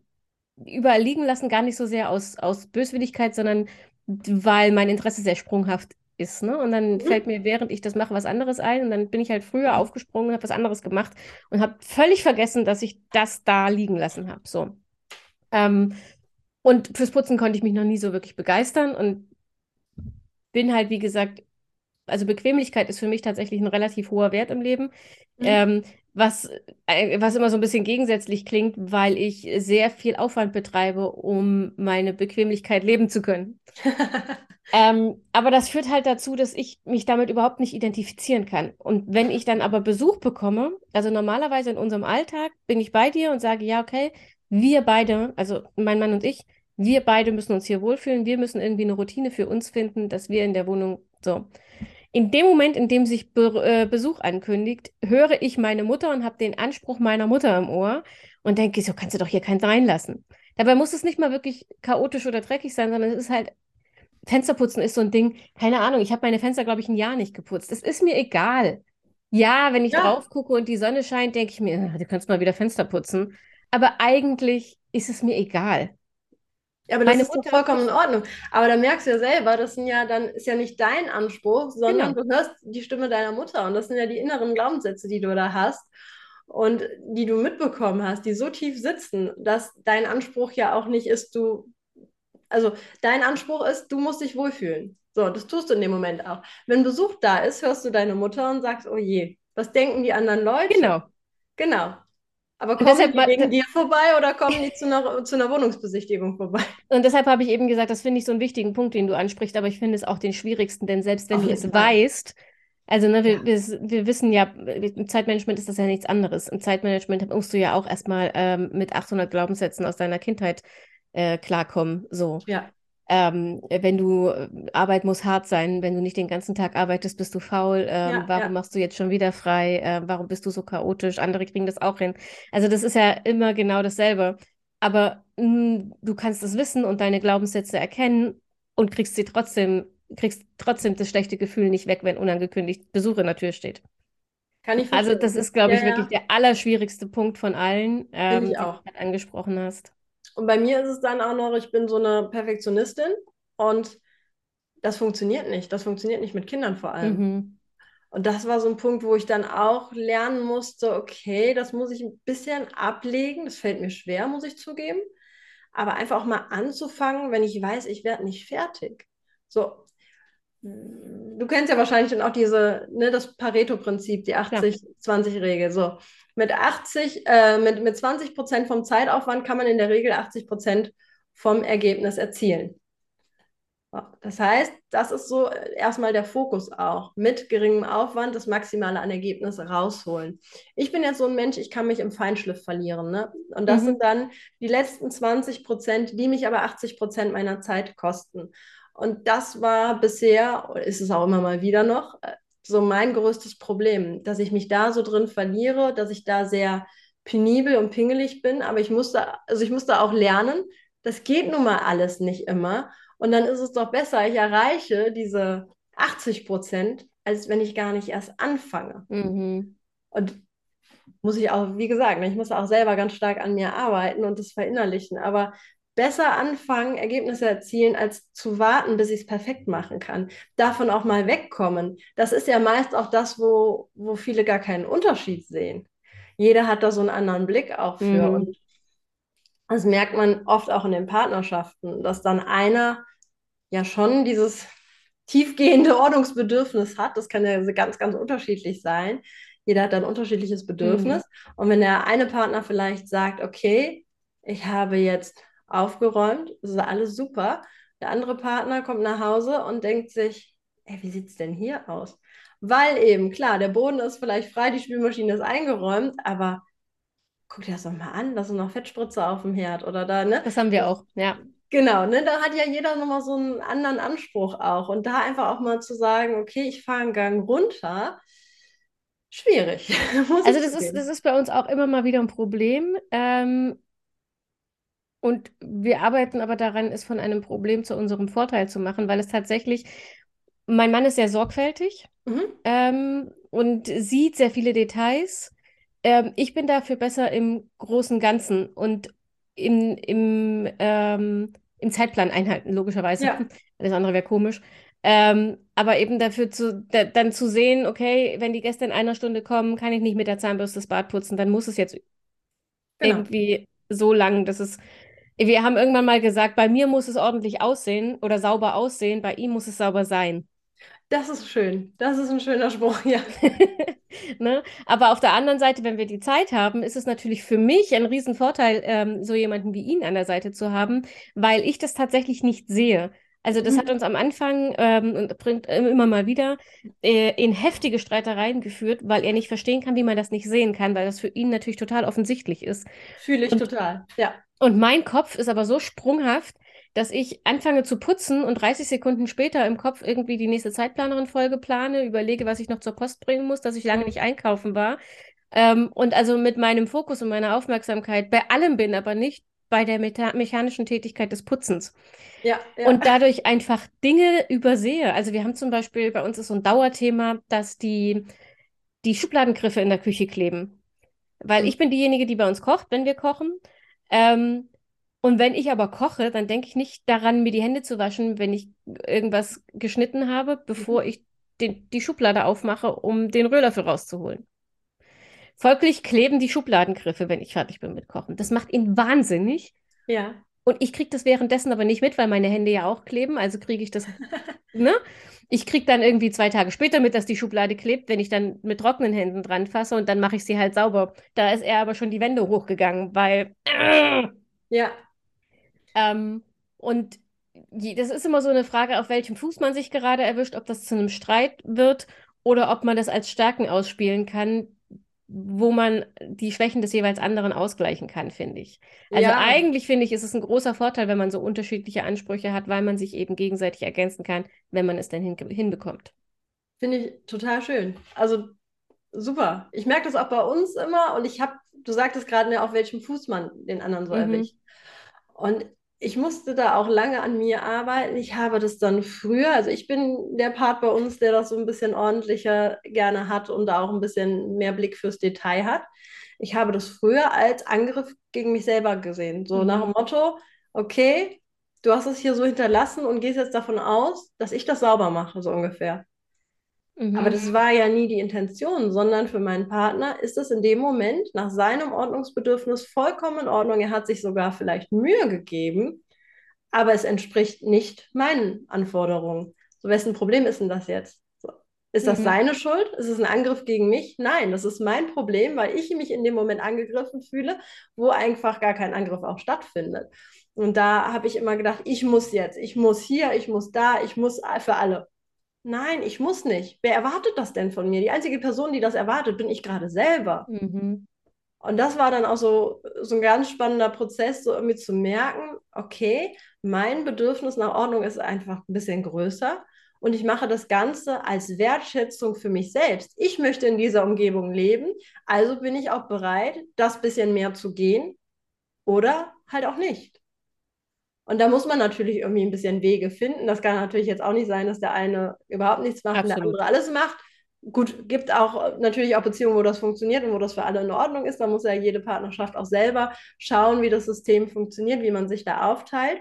überall liegen lassen, gar nicht so sehr aus, aus Böswilligkeit, sondern weil mein Interesse sehr sprunghaft ist. Ne? Und dann mhm. fällt mir, während ich das mache, was anderes ein. Und dann bin ich halt früher aufgesprungen und habe was anderes gemacht und habe völlig vergessen, dass ich das da liegen lassen habe. So. Ähm, und fürs Putzen konnte ich mich noch nie so wirklich begeistern und bin halt, wie gesagt, also Bequemlichkeit ist für mich tatsächlich ein relativ hoher Wert im Leben. Mhm. Ähm, was, äh, was immer so ein bisschen gegensätzlich klingt, weil ich sehr viel Aufwand betreibe, um meine Bequemlichkeit leben zu können. ähm, aber das führt halt dazu, dass ich mich damit überhaupt nicht identifizieren kann. Und wenn ich dann aber Besuch bekomme, also normalerweise in unserem Alltag, bin ich bei dir und sage, ja, okay, wir beide, also mein Mann und ich, wir beide müssen uns hier wohlfühlen, wir müssen irgendwie eine Routine für uns finden, dass wir in der Wohnung so. In dem Moment, in dem sich Be äh, Besuch ankündigt, höre ich meine Mutter und habe den Anspruch meiner Mutter im Ohr und denke, so kannst du doch hier keinen reinlassen. Dabei muss es nicht mal wirklich chaotisch oder dreckig sein, sondern es ist halt, Fensterputzen ist so ein Ding, keine Ahnung, ich habe meine Fenster, glaube ich, ein Jahr nicht geputzt. Es ist mir egal. Ja, wenn ich ja. drauf gucke und die Sonne scheint, denke ich mir, du kannst mal wieder Fenster putzen. Aber eigentlich ist es mir egal. Ja, aber das Meine ist doch vollkommen in Ordnung. Aber da merkst du ja selber, das sind ja dann ist ja nicht dein Anspruch, sondern genau. du hörst die Stimme deiner Mutter und das sind ja die inneren Glaubenssätze, die du da hast und die du mitbekommen hast, die so tief sitzen, dass dein Anspruch ja auch nicht ist, du also dein Anspruch ist, du musst dich wohlfühlen. So, das tust du in dem Moment auch. Wenn Besuch da ist, hörst du deine Mutter und sagst, oh je, was denken die anderen Leute? Genau. Genau. Aber kommen deshalb, die wegen dir vorbei oder kommen die zu einer, zu einer Wohnungsbesichtigung vorbei? Und deshalb habe ich eben gesagt, das finde ich so einen wichtigen Punkt, den du ansprichst, aber ich finde es auch den schwierigsten, denn selbst wenn Auf du es Fall. weißt, also ne, wir, ja. wir, wir, wissen ja, im Zeitmanagement ist das ja nichts anderes. Im Zeitmanagement musst du ja auch erstmal ähm, mit 800 Glaubenssätzen aus deiner Kindheit äh, klarkommen. So. Ja. Ähm, wenn du, äh, Arbeit muss hart sein, wenn du nicht den ganzen Tag arbeitest, bist du faul, ähm, Ja, warum ja. machst du jetzt schon wieder frei, äh, warum bist du so chaotisch, andere kriegen das auch hin. Also das ist ja immer genau dasselbe. Aber mh, du kannst es wissen und deine Glaubenssätze erkennen und kriegst sie trotzdem, kriegst trotzdem das schlechte Gefühl nicht weg, wenn unangekündigt Besuch in der Tür steht. Kann ich Also verstehen. das ist, glaube Ja, ich, wirklich ja, der allerschwierigste Punkt von allen, ähm, den du gerade angesprochen hast. Und bei mir ist es dann auch noch, ich bin so eine Perfektionistin und das funktioniert nicht. Das funktioniert nicht mit Kindern vor allem. Mhm. Und das war so ein Punkt, wo ich dann auch lernen musste, okay, das muss ich ein bisschen ablegen. Das fällt mir schwer, muss ich zugeben. Aber einfach auch mal anzufangen, wenn ich weiß, ich werde nicht fertig. So, du kennst ja wahrscheinlich dann auch diese, ne, das Pareto-Prinzip, die Ja. 80-20-Regel. So, mit 80, äh, mit, mit 20 Prozent vom Zeitaufwand kann man in der Regel 80 Prozent vom Ergebnis erzielen. Das heißt, das ist so äh, erstmal der Fokus auch. Mit geringem Aufwand das Maximale an Ergebnis rausholen. Ich bin jetzt so ein Mensch, ich kann mich im Feinschliff verlieren. Ne? Und das Mhm. sind dann die letzten 20 Prozent, die mich aber 80 Prozent meiner Zeit kosten. Und das war bisher, oder ist es auch immer mal wieder noch, äh, so mein größtes Problem, dass ich mich da so drin verliere, dass ich da sehr penibel und pingelig bin. Aber ich musste, also ich musste auch lernen, das geht nun mal alles nicht immer. Und dann ist es doch besser, ich erreiche diese 80 Prozent, als wenn ich gar nicht erst anfange. Mhm. Und muss ich auch, wie gesagt, ne, ich muss auch selber ganz stark an mir arbeiten und das verinnerlichen. Aber besser anfangen, Ergebnisse erzielen, als zu warten, bis ich es perfekt machen kann. Davon auch mal wegkommen. Das ist ja meist auch das, wo, wo viele gar keinen Unterschied sehen. Jeder hat da so einen anderen Blick auch für. Mhm. Und das merkt man oft auch in den Partnerschaften, dass dann einer ja schon dieses tiefgehende Ordnungsbedürfnis hat. Das kann ja ganz, ganz unterschiedlich sein. Jeder hat ein unterschiedliches Bedürfnis. Und wenn der eine Partner vielleicht sagt, okay, ich habe jetzt aufgeräumt, das ist alles super. Der andere Partner kommt nach Hause und denkt sich, ey, wie sieht es denn hier aus? Weil eben, klar, der Boden ist vielleicht frei, die Spülmaschine ist eingeräumt, aber guck dir das doch mal an, da sind noch Fettspritze auf dem Herd oder da, ne? Das haben wir auch, ja. Genau, ne, da hat ja jeder nochmal so einen anderen Anspruch auch. Und da einfach auch mal zu sagen, okay, ich fahre einen Gang runter, schwierig, Also das ist, das ist bei uns auch immer mal wieder ein Problem. Ähm, und wir arbeiten aber daran, es von einem Problem zu unserem Vorteil zu machen, weil es tatsächlich, mein Mann ist sehr sorgfältig Mhm. ähm, und sieht sehr viele Details. Ähm, ich bin dafür besser im großen Ganzen und im, im, ähm, im Zeitplan einhalten, logischerweise. Ja, Alles andere wäre komisch. Ähm, aber eben dafür zu, da, dann zu sehen, okay, wenn die Gäste in einer Stunde kommen, kann ich nicht mit der Zahnbürste das Bad putzen, dann muss es jetzt genau. irgendwie so lang, dass es. Wir haben irgendwann mal gesagt, bei mir muss es ordentlich aussehen oder sauber aussehen, bei ihm muss es sauber sein. Das ist schön. Das ist ein schöner Spruch, ja. Ne? Aber auf der anderen Seite, wenn wir die Zeit haben, ist es natürlich für mich ein Riesenvorteil, ähm, so jemanden wie ihn an der Seite zu haben, weil ich das tatsächlich nicht sehe. Also das hat Mhm. uns am Anfang ähm, und bringt immer mal wieder äh, in heftige Streitereien geführt, weil er nicht verstehen kann, wie man das nicht sehen kann, weil das für ihn natürlich total offensichtlich ist. Fühle ich Und, total. Ja. und mein Kopf ist aber so sprunghaft, dass ich anfange zu putzen und 30 Sekunden später im Kopf irgendwie die nächste Zeitplanerin-Folge plane, überlege, was ich noch zur Post bringen muss, dass ich lange nicht einkaufen war. Ähm, und also mit meinem Fokus und meiner Aufmerksamkeit bei allem bin, aber nicht bei der mechanischen Tätigkeit des Putzens. Ja, ja. Und dadurch einfach Dinge übersehe. Also wir haben zum Beispiel, bei uns ist so ein Dauerthema, dass die, die Schubladengriffe in der Küche kleben. Weil Mhm. ich bin diejenige, die bei uns kocht, wenn wir kochen. Ähm, und wenn ich aber koche, dann denke ich nicht daran, mir die Hände zu waschen, wenn ich irgendwas geschnitten habe, bevor Mhm. ich den, die Schublade aufmache, um den Rührlöffel rauszuholen. Folglich kleben die Schubladengriffe, wenn ich fertig bin mit Kochen. Das macht ihn wahnsinnig. Ja. Und ich kriege das währenddessen aber nicht mit, weil meine Hände ja auch kleben. Also kriege ich das, ne? Ich kriege dann irgendwie zwei Tage später mit, dass die Schublade klebt, wenn ich dann mit trockenen Händen dran fasse und dann mache ich sie halt sauber. Da ist er aber schon die Wände hochgegangen, weil. Ja. Ähm, und das ist immer so eine Frage, auf welchem Fuß man sich gerade erwischt, ob das zu einem Streit wird oder ob man das als Stärken ausspielen kann, wo man die Schwächen des jeweils anderen ausgleichen kann, finde ich. Also Ja. eigentlich finde ich, ist es ein großer Vorteil, wenn man so unterschiedliche Ansprüche hat, weil man sich eben gegenseitig ergänzen kann, wenn man es denn hin hinbekommt. Finde ich total schön. Also super. Ich merke das auch bei uns immer und ich habe, du sagtest gerade, ne, auf welchem Fuß man den anderen so Mhm. erwischt. Und ich musste da auch lange an mir arbeiten. Ich habe das dann früher, also ich bin der Part bei uns, der das so ein bisschen ordentlicher gerne hat und da auch ein bisschen mehr Blick fürs Detail hat. Ich habe das früher als Angriff gegen mich selber gesehen. So Mhm. nach dem Motto, okay, du hast es hier so hinterlassen und gehst jetzt davon aus, dass ich das sauber mache, so ungefähr. Mhm. Aber das war ja nie die Intention, sondern für meinen Partner ist es in dem Moment nach seinem Ordnungsbedürfnis vollkommen in Ordnung. Er hat sich sogar vielleicht Mühe gegeben, aber es entspricht nicht meinen Anforderungen. So, wessen Problem ist denn das jetzt? Ist das Mhm. seine Schuld? Ist es ein Angriff gegen mich? Nein, das ist mein Problem, weil ich mich in dem Moment angegriffen fühle, wo einfach gar kein Angriff auch stattfindet. Und da habe ich immer gedacht, ich muss jetzt, ich muss hier, ich muss da, ich muss für alle. Nein, ich muss nicht. Wer erwartet das denn von mir? Die einzige Person, die das erwartet, bin ich gerade selber. Mhm. Und das war dann auch so, so ein ganz spannender Prozess, so irgendwie zu merken, okay, mein Bedürfnis nach Ordnung ist einfach ein bisschen größer und ich mache das Ganze als Wertschätzung für mich selbst. Ich möchte in dieser Umgebung leben, also bin ich auch bereit, das bisschen mehr zu gehen oder halt auch nicht. Und da muss man natürlich irgendwie ein bisschen Wege finden. Das kann natürlich jetzt auch nicht sein, dass der eine überhaupt nichts macht und der Absolut. andere alles macht. Gut, gibt auch natürlich auch Beziehungen, wo das funktioniert und wo das für alle in Ordnung ist. Da muss ja jede Partnerschaft auch selber schauen, wie das System funktioniert, wie man sich da aufteilt.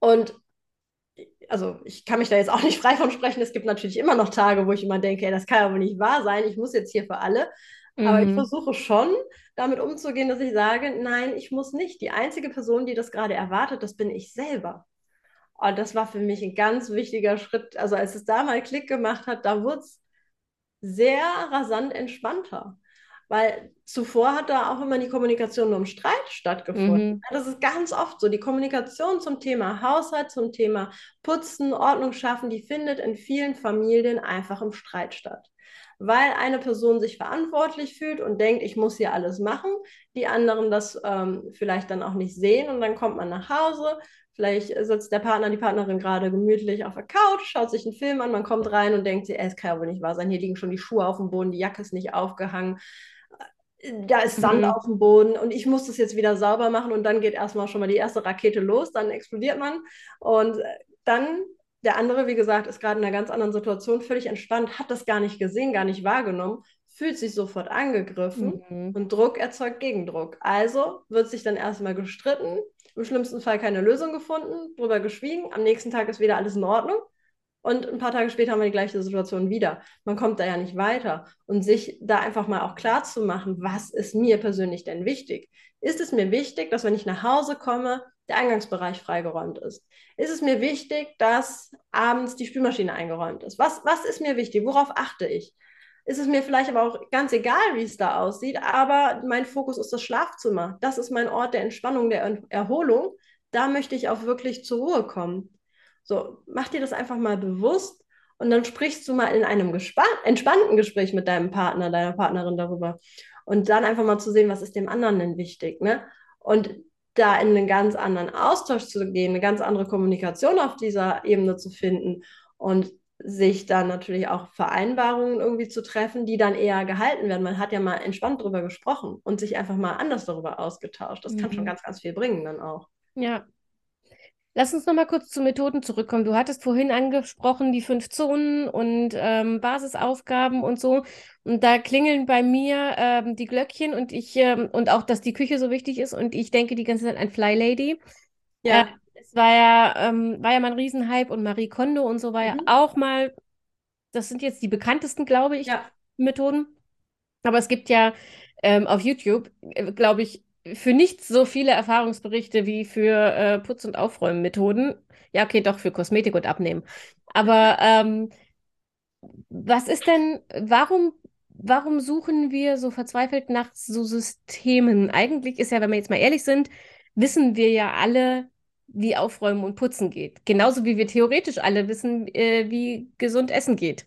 Und also ich kann mich da jetzt auch nicht frei von sprechen. Es gibt natürlich immer noch Tage, wo ich immer denke, ey, das kann aber nicht wahr sein. Ich muss jetzt hier für alle. Aber ich Mhm. versuche schon, damit umzugehen, dass ich sage, nein, ich muss nicht. Die einzige Person, die das gerade erwartet, das bin ich selber. Und das war für mich ein ganz wichtiger Schritt. Also als es da mal Klick gemacht hat, da wurde es sehr rasant entspannter. Weil zuvor hat da auch immer die Kommunikation nur im Streit stattgefunden. Mhm. Das ist ganz oft so. Die Kommunikation zum Thema Haushalt, zum Thema Putzen, Ordnung schaffen, die findet in vielen Familien einfach im Streit statt. Weil eine Person sich verantwortlich fühlt und denkt, ich muss hier alles machen, die anderen das ähm, vielleicht dann auch nicht sehen und dann kommt man nach Hause, Vielleicht sitzt der Partner, die Partnerin gerade gemütlich auf der Couch, schaut sich einen Film an, man kommt rein und denkt es kann ja wohl nicht wahr sein, hier liegen schon die Schuhe auf dem Boden, die Jacke ist nicht aufgehangen, da ist Sand Mhm. auf dem Boden und ich muss das jetzt wieder sauber machen und dann geht erstmal schon mal die erste Rakete los, dann explodiert man und dann der andere, wie gesagt, ist gerade in einer ganz anderen Situation, völlig entspannt, hat das gar nicht gesehen, gar nicht wahrgenommen, fühlt sich sofort angegriffen Mhm. und Druck erzeugt Gegendruck. Also wird sich dann erstmal gestritten, im schlimmsten Fall keine Lösung gefunden, drüber geschwiegen, am nächsten Tag ist wieder alles in Ordnung und ein paar Tage später haben wir die gleiche Situation wieder. Man kommt da ja nicht weiter. Und sich da einfach mal auch klar zu machen, was ist mir persönlich denn wichtig? Ist es mir wichtig, dass wenn ich nach Hause komme, der Eingangsbereich freigeräumt ist? Ist es mir wichtig, dass abends die Spülmaschine eingeräumt ist? Was, was ist mir wichtig? Worauf achte ich? Ist es mir vielleicht aber auch ganz egal, wie es da aussieht, aber mein Fokus ist das Schlafzimmer. Das ist mein Ort der Entspannung, der Er- Erholung. Da möchte ich auch wirklich zur Ruhe kommen. So, mach dir das einfach mal bewusst und dann sprichst du mal in einem entspannten Gespräch mit deinem Partner, deiner Partnerin darüber. Und dann einfach mal zu sehen, was ist dem anderen denn wichtig, ne? Und da in einen ganz anderen Austausch zu gehen, eine ganz andere Kommunikation auf dieser Ebene zu finden und sich dann natürlich auch Vereinbarungen irgendwie zu treffen, die dann eher gehalten werden. Man hat ja mal entspannt darüber gesprochen und sich einfach mal anders darüber ausgetauscht. Das kann schon Mhm. ganz, ganz viel bringen dann auch. Ja. Lass uns noch mal kurz zu Methoden zurückkommen. Du hattest vorhin angesprochen die fünf Zonen und ähm, Basisaufgaben und so. Und da klingeln bei mir ähm, die Glöckchen und ich ähm, und auch, dass die Küche so wichtig ist. Und ich denke die ganze Zeit an Fly Lady. Ja, Äh, es war ja, ähm, war ja mal ein Riesenhype und Marie Kondo und so war ja Mhm. auch mal, das sind jetzt die bekanntesten, glaube ich, ja. Methoden. Aber es gibt ja ähm, auf YouTube, äh, glaube ich, für nichts so viele Erfahrungsberichte wie für äh, Putz- und Aufräummethoden. Ja, okay, doch, für Kosmetik und Abnehmen. Aber ähm, was ist denn, warum, warum suchen wir so verzweifelt nach so Systemen? Eigentlich ist ja, wenn wir jetzt mal ehrlich sind, wissen wir ja alle, wie Aufräumen und Putzen geht. Genauso wie wir theoretisch alle wissen, äh, wie gesund Essen geht.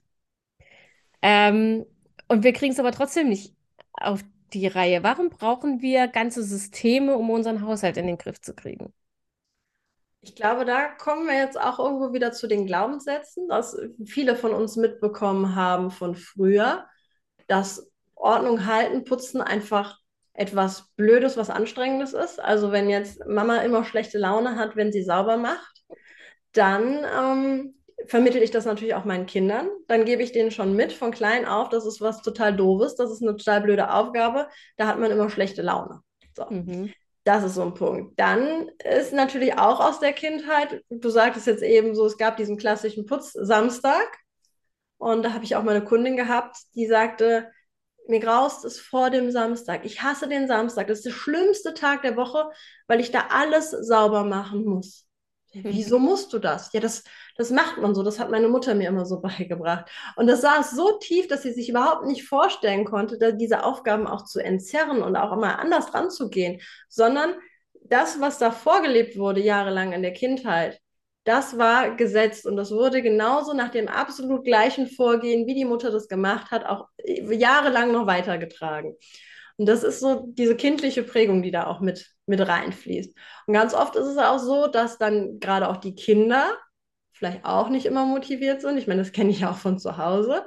Ähm, Und wir kriegen es aber trotzdem nicht auf die Reihe. Warum brauchen wir ganze Systeme, um unseren Haushalt in den Griff zu kriegen? Ich glaube, da kommen wir jetzt auch irgendwo wieder zu den Glaubenssätzen, dass viele von uns mitbekommen haben von früher, dass Ordnung halten, putzen einfach etwas Blödes, was Anstrengendes ist. Also wenn jetzt Mama immer schlechte Laune hat, wenn sie sauber macht, dann ähm, vermittle ich das natürlich auch meinen Kindern. Dann gebe ich denen schon mit von klein auf, das ist was total doofes, das ist eine total blöde Aufgabe, da hat man immer schlechte Laune. So. Mhm. Das ist so ein Punkt. Dann ist natürlich auch aus der Kindheit, du sagtest jetzt eben so, es gab diesen klassischen Putz Samstag. Und da habe ich auch mal eine Kundin gehabt, die sagte, mir graust es vor dem Samstag. Ich hasse den Samstag. Das ist der schlimmste Tag der Woche, weil ich da alles sauber machen muss. Mhm. Wieso musst du das? Ja, das, das macht man so. Das hat meine Mutter mir immer so beigebracht. Und das saß so tief, dass sie sich überhaupt nicht vorstellen konnte, diese Aufgaben auch zu entzerren und auch immer anders ranzugehen, sondern das, was da vorgelebt wurde, jahrelang in der Kindheit, das war gesetzt und das wurde genauso nach dem absolut gleichen Vorgehen, wie die Mutter das gemacht hat, auch jahrelang noch weitergetragen. Und das ist so diese kindliche Prägung, die da auch mit, mit reinfließt. Und ganz oft ist es auch so, dass dann gerade auch die Kinder vielleicht auch nicht immer motiviert sind. Ich meine, das kenne ich ja auch von zu Hause.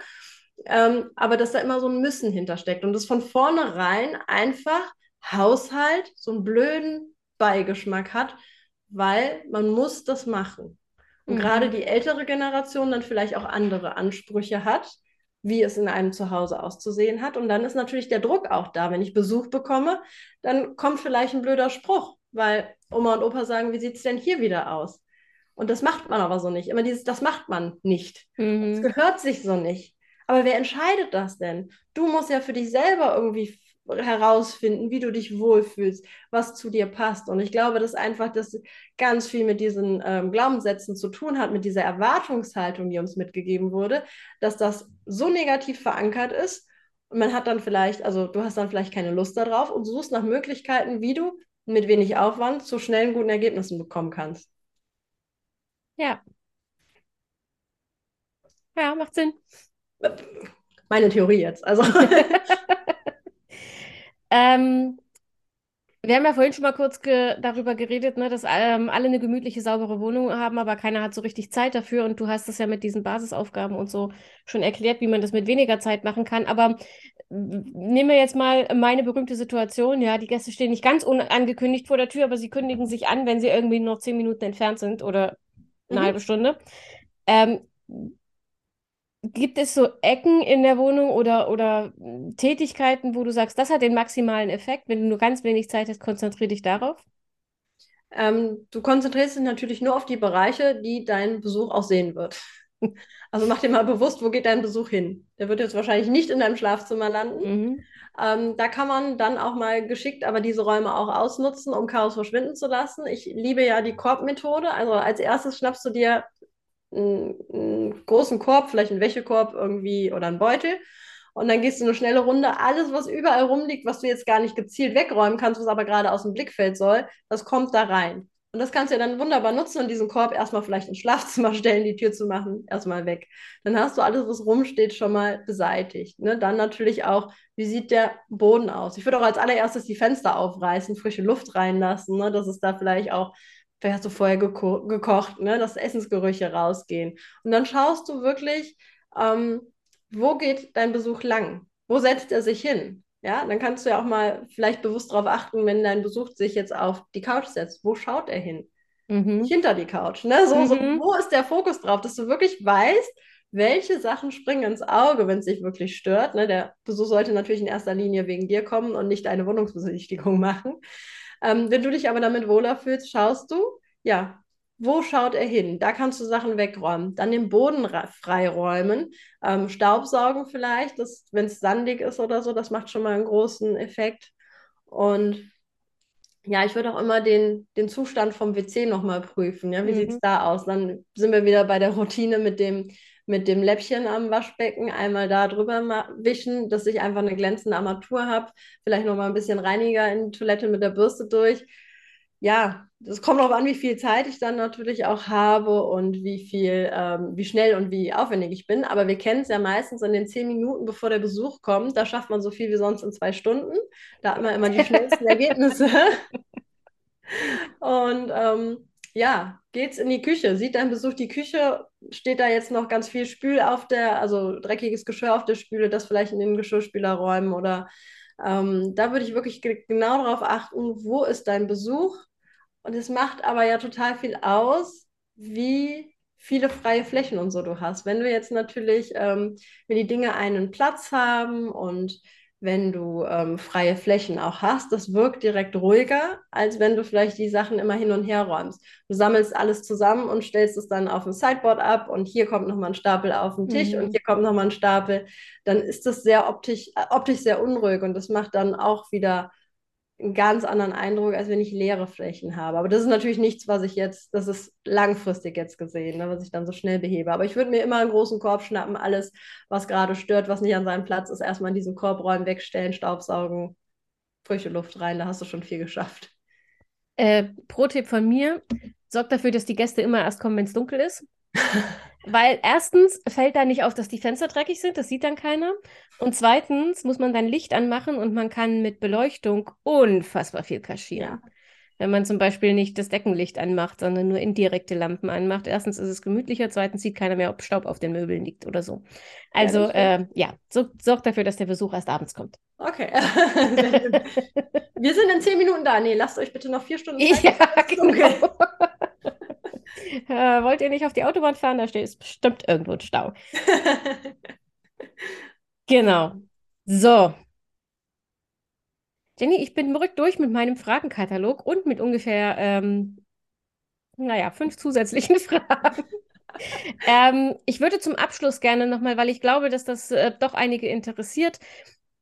Ähm, aber dass da immer so ein Müssen hintersteckt und das von vornherein einfach Haushalt so einen blöden Beigeschmack hat, weil man muss das machen. Und mhm. gerade die ältere Generation dann vielleicht auch andere Ansprüche hat, wie es in einem Zuhause auszusehen hat. Und dann ist natürlich der Druck auch da. Wenn ich Besuch bekomme, dann kommt vielleicht ein blöder Spruch, weil Oma und Opa sagen, wie sieht es denn hier wieder aus? Und das macht man aber so nicht. Immer dieses, das macht man nicht. Es mhm. gehört sich so nicht. Aber wer entscheidet das denn? Du musst ja für dich selber irgendwie herausfinden, wie du dich wohlfühlst, was zu dir passt. Und ich glaube, dass einfach das ganz viel mit diesen ähm, Glaubenssätzen zu tun hat, mit dieser Erwartungshaltung, die uns mitgegeben wurde, dass das so negativ verankert ist. Und man hat dann vielleicht, also du hast dann vielleicht keine Lust darauf und suchst nach Möglichkeiten, wie du mit wenig Aufwand zu schnellen guten Ergebnissen bekommen kannst. Ja. Ja, macht Sinn. Meine Theorie jetzt. Also. Ähm, wir haben ja vorhin schon mal kurz ge darüber geredet, ne, dass ähm, alle eine gemütliche, saubere Wohnung haben, aber keiner hat so richtig Zeit dafür. Und du hast es ja mit diesen Basisaufgaben und so schon erklärt, wie man das mit weniger Zeit machen kann. Aber nehmen wir jetzt mal meine berühmte Situation. Ja, die Gäste stehen nicht ganz unangekündigt vor der Tür, aber sie kündigen sich an, wenn sie irgendwie noch zehn Minuten entfernt sind oder eine mhm. halbe Stunde. Ähm, Gibt es so Ecken in der Wohnung oder, oder Tätigkeiten, wo du sagst, das hat den maximalen Effekt? Wenn du nur ganz wenig Zeit hast, konzentriere dich darauf? Ähm, du konzentrierst dich natürlich nur auf die Bereiche, die dein Besuch auch sehen wird. Also mach dir mal bewusst, wo geht dein Besuch hin? Der wird jetzt wahrscheinlich nicht in deinem Schlafzimmer landen. Mhm. Ähm, da kann man dann auch mal geschickt aber diese Räume auch ausnutzen, um Chaos verschwinden zu lassen. Ich liebe ja die Korbmethode. Also als erstes schnappst du dir einen, einen großen Korb, vielleicht einen Wäschekorb irgendwie oder einen Beutel. Und dann gehst du eine schnelle Runde. Alles, was überall rumliegt, was du jetzt gar nicht gezielt wegräumen kannst, was aber gerade aus dem Blickfeld soll, das kommt da rein. Und das kannst du ja dann wunderbar nutzen und diesen Korb erstmal vielleicht ins Schlafzimmer stellen, die Tür zu machen, erstmal weg. Dann hast du alles, was rumsteht, schon mal beseitigt. Ne? Dann natürlich auch, wie sieht der Boden aus? Ich würde auch als allererstes die Fenster aufreißen, frische Luft reinlassen, ne? dass es da vielleicht auch vielleicht hast du vorher geko gekocht, ne, dass Essensgerüche rausgehen. Und dann schaust du wirklich, ähm, wo geht dein Besuch lang? Wo setzt er sich hin? Ja, dann kannst du ja auch mal vielleicht bewusst darauf achten, wenn dein Besuch sich jetzt auf die Couch setzt, wo schaut er hin? Mhm. Hinter die Couch. Ne? So, mhm. so, wo ist der Fokus drauf, dass du wirklich weißt, welche Sachen springen ins Auge, wenn es dich wirklich stört. Ne? Der Besuch sollte natürlich in erster Linie wegen dir kommen und nicht eine Wohnungsbesichtigung machen. Ähm, wenn du dich aber damit wohler fühlst, schaust du, ja, wo schaut er hin? Da kannst du Sachen wegräumen. Dann den Boden freiräumen. Ähm, Staubsaugen vielleicht, wenn es sandig ist oder so, das macht schon mal einen großen Effekt. Und ja, ich würde auch immer den, den Zustand vom WC nochmal prüfen. Ja, wie mhm. sieht es da aus? Dann sind wir wieder bei der Routine mit dem, mit dem Läppchen am Waschbecken. Einmal da drüber wischen, dass ich einfach eine glänzende Armatur habe. Vielleicht nochmal ein bisschen Reiniger in die Toilette mit der Bürste durch ja, es kommt darauf an, wie viel Zeit ich dann natürlich auch habe und wie viel, ähm, wie schnell und wie aufwendig ich bin. Aber wir kennen es ja meistens in den zehn Minuten, bevor der Besuch kommt. Da schafft man so viel wie sonst in zwei Stunden. Da hat man immer die schnellsten Ergebnisse. Und ähm, ja, geht's in die Küche. Sieht dein Besuch die Küche? Steht da jetzt noch ganz viel Spül auf der, also dreckiges Geschirr auf der Spüle, das vielleicht in den Geschirrspüler räumen oder ähm, da würde ich wirklich genau darauf achten, wo ist dein Besuch? Und es macht aber ja total viel aus, wie viele freie Flächen und so du hast. Wenn du jetzt natürlich, ähm, wenn die Dinge einen Platz haben und wenn du ähm, freie Flächen auch hast, das wirkt direkt ruhiger, als wenn du vielleicht die Sachen immer hin und her räumst. Du sammelst alles zusammen und stellst es dann auf ein Sideboard ab und hier kommt nochmal ein Stapel auf den Tisch mhm. und hier kommt nochmal ein Stapel. Dann ist das sehr optisch, äh, optisch sehr unruhig und das macht dann auch wieder einen ganz anderen Eindruck, als wenn ich leere Flächen habe. Aber das ist natürlich nichts, was ich jetzt, das ist langfristig jetzt gesehen, ne, was ich dann so schnell behebe. Aber ich würde mir immer einen großen Korb schnappen, alles, was gerade stört, was nicht an seinem Platz ist, erstmal in diesen Korb räumen, wegstellen, Staubsaugen, frische Luft rein, da hast du schon viel geschafft. Äh, Pro-Tipp von mir, sorgt dafür, dass die Gäste immer erst kommen, wenn es dunkel ist. Weil erstens fällt da nicht auf, dass die Fenster dreckig sind, das sieht dann keiner. Und zweitens muss man dann Licht anmachen und man kann mit Beleuchtung unfassbar viel kaschieren. Ja. Wenn man zum Beispiel nicht das Deckenlicht anmacht, sondern nur indirekte Lampen anmacht. Erstens ist es gemütlicher, zweitens sieht keiner mehr, ob Staub auf den Möbeln liegt oder so. Also ja, äh, ja so, sorgt dafür, dass der Besuch erst abends kommt. Okay. Wir sind in zehn Minuten da. Nee, lasst euch bitte noch vier Stunden Zeit. Ja, genau. Äh, wollt ihr nicht auf die Autobahn fahren? Da steht es bestimmt irgendwo ein Stau. genau. So. Jenny, ich bin rück durch mit meinem Fragenkatalog und mit ungefähr, ähm, naja, fünf zusätzlichen Fragen. ähm, ich würde zum Abschluss gerne nochmal, weil ich glaube, dass das äh, doch einige interessiert,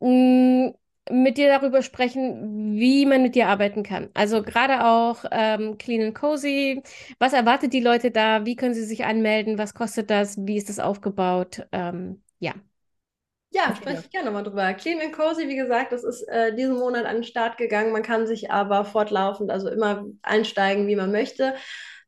mh, mm, mit dir darüber sprechen, wie man mit dir arbeiten kann. Also gerade auch ähm, Clean and Cozy. Was erwartet die Leute da? Wie können sie sich anmelden? Was kostet das? Wie ist das aufgebaut? Ähm, ja. Ja, spreche ich gerne mal drüber. Clean and Cozy, wie gesagt, das ist äh, diesen Monat an den Start gegangen. Man kann sich aber fortlaufend, also immer einsteigen, wie man möchte.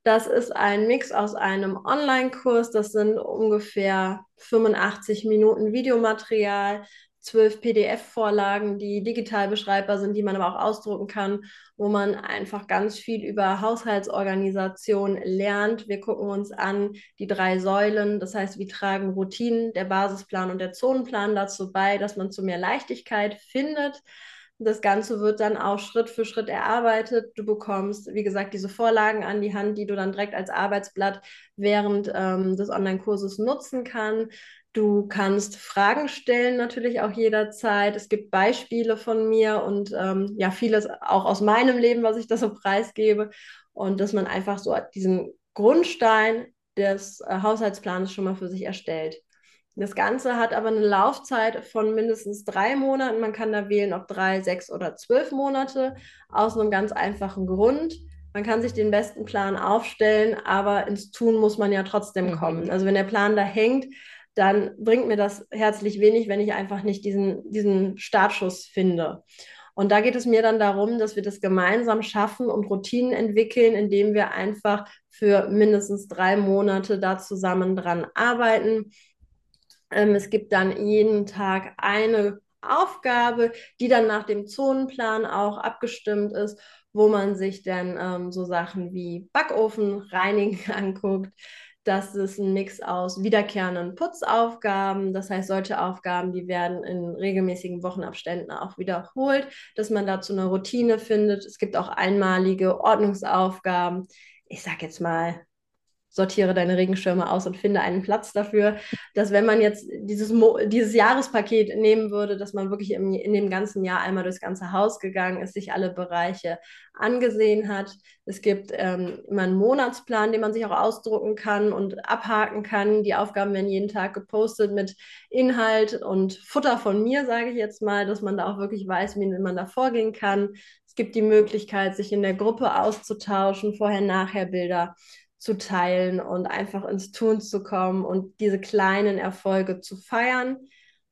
Das ist ein Mix aus einem Online-Kurs, das sind ungefähr 85 Minuten Videomaterial, zwölf PDF-Vorlagen, die digital beschreibbar sind, die man aber auch ausdrucken kann, wo man einfach ganz viel über Haushaltsorganisation lernt. Wir gucken uns an die drei Säulen, das heißt, wie tragen Routinen, der Basisplan und der Zonenplan dazu bei, dass man zu mehr Leichtigkeit findet. Das Ganze wird dann auch Schritt für Schritt erarbeitet. Du bekommst, wie gesagt, diese Vorlagen an die Hand, die du dann direkt als Arbeitsblatt während ähm, des Online-Kurses nutzen kannst. Du kannst Fragen stellen, natürlich auch jederzeit. Es gibt Beispiele von mir und ähm, ja, vieles auch aus meinem Leben, was ich da so preisgebe. Und dass man einfach so diesen Grundstein des äh, Haushaltsplans schon mal für sich erstellt. Das Ganze hat aber eine Laufzeit von mindestens drei Monaten. Man kann da wählen, ob drei, sechs oder zwölf Monate, aus einem ganz einfachen Grund. Man kann sich den besten Plan aufstellen, aber ins Tun muss man ja trotzdem mhm. kommen. Also wenn der Plan da hängt, dann bringt mir das herzlich wenig, wenn ich einfach nicht diesen, diesen Startschuss finde. Und da geht es mir dann darum, dass wir das gemeinsam schaffen und Routinen entwickeln, indem wir einfach für mindestens drei Monate da zusammen dran arbeiten. Ähm, es gibt dann jeden Tag eine Aufgabe, die dann nach dem Zonenplan auch abgestimmt ist, wo man sich dann ähm, so Sachen wie Backofen reinigen anguckt, das ist ein Mix aus wiederkehrenden Putzaufgaben. Das heißt, solche Aufgaben, die werden in regelmäßigen Wochenabständen auch wiederholt, dass man dazu eine Routine findet. Es gibt auch einmalige Ordnungsaufgaben. Ich sage jetzt mal sortiere deine Regenschirme aus und finde einen Platz dafür, dass wenn man jetzt dieses, Mo dieses Jahrespaket nehmen würde, dass man wirklich im, in dem ganzen Jahr einmal durchs ganze Haus gegangen ist, sich alle Bereiche angesehen hat. Es gibt ähm, immer einen Monatsplan, den man sich auch ausdrucken kann und abhaken kann. Die Aufgaben werden jeden Tag gepostet mit Inhalt und Futter von mir, sage ich jetzt mal, dass man da auch wirklich weiß, wie man da vorgehen kann. Es gibt die Möglichkeit, sich in der Gruppe auszutauschen, Vorher-Nachher-Bilder zu teilen und einfach ins Tun zu kommen und diese kleinen Erfolge zu feiern.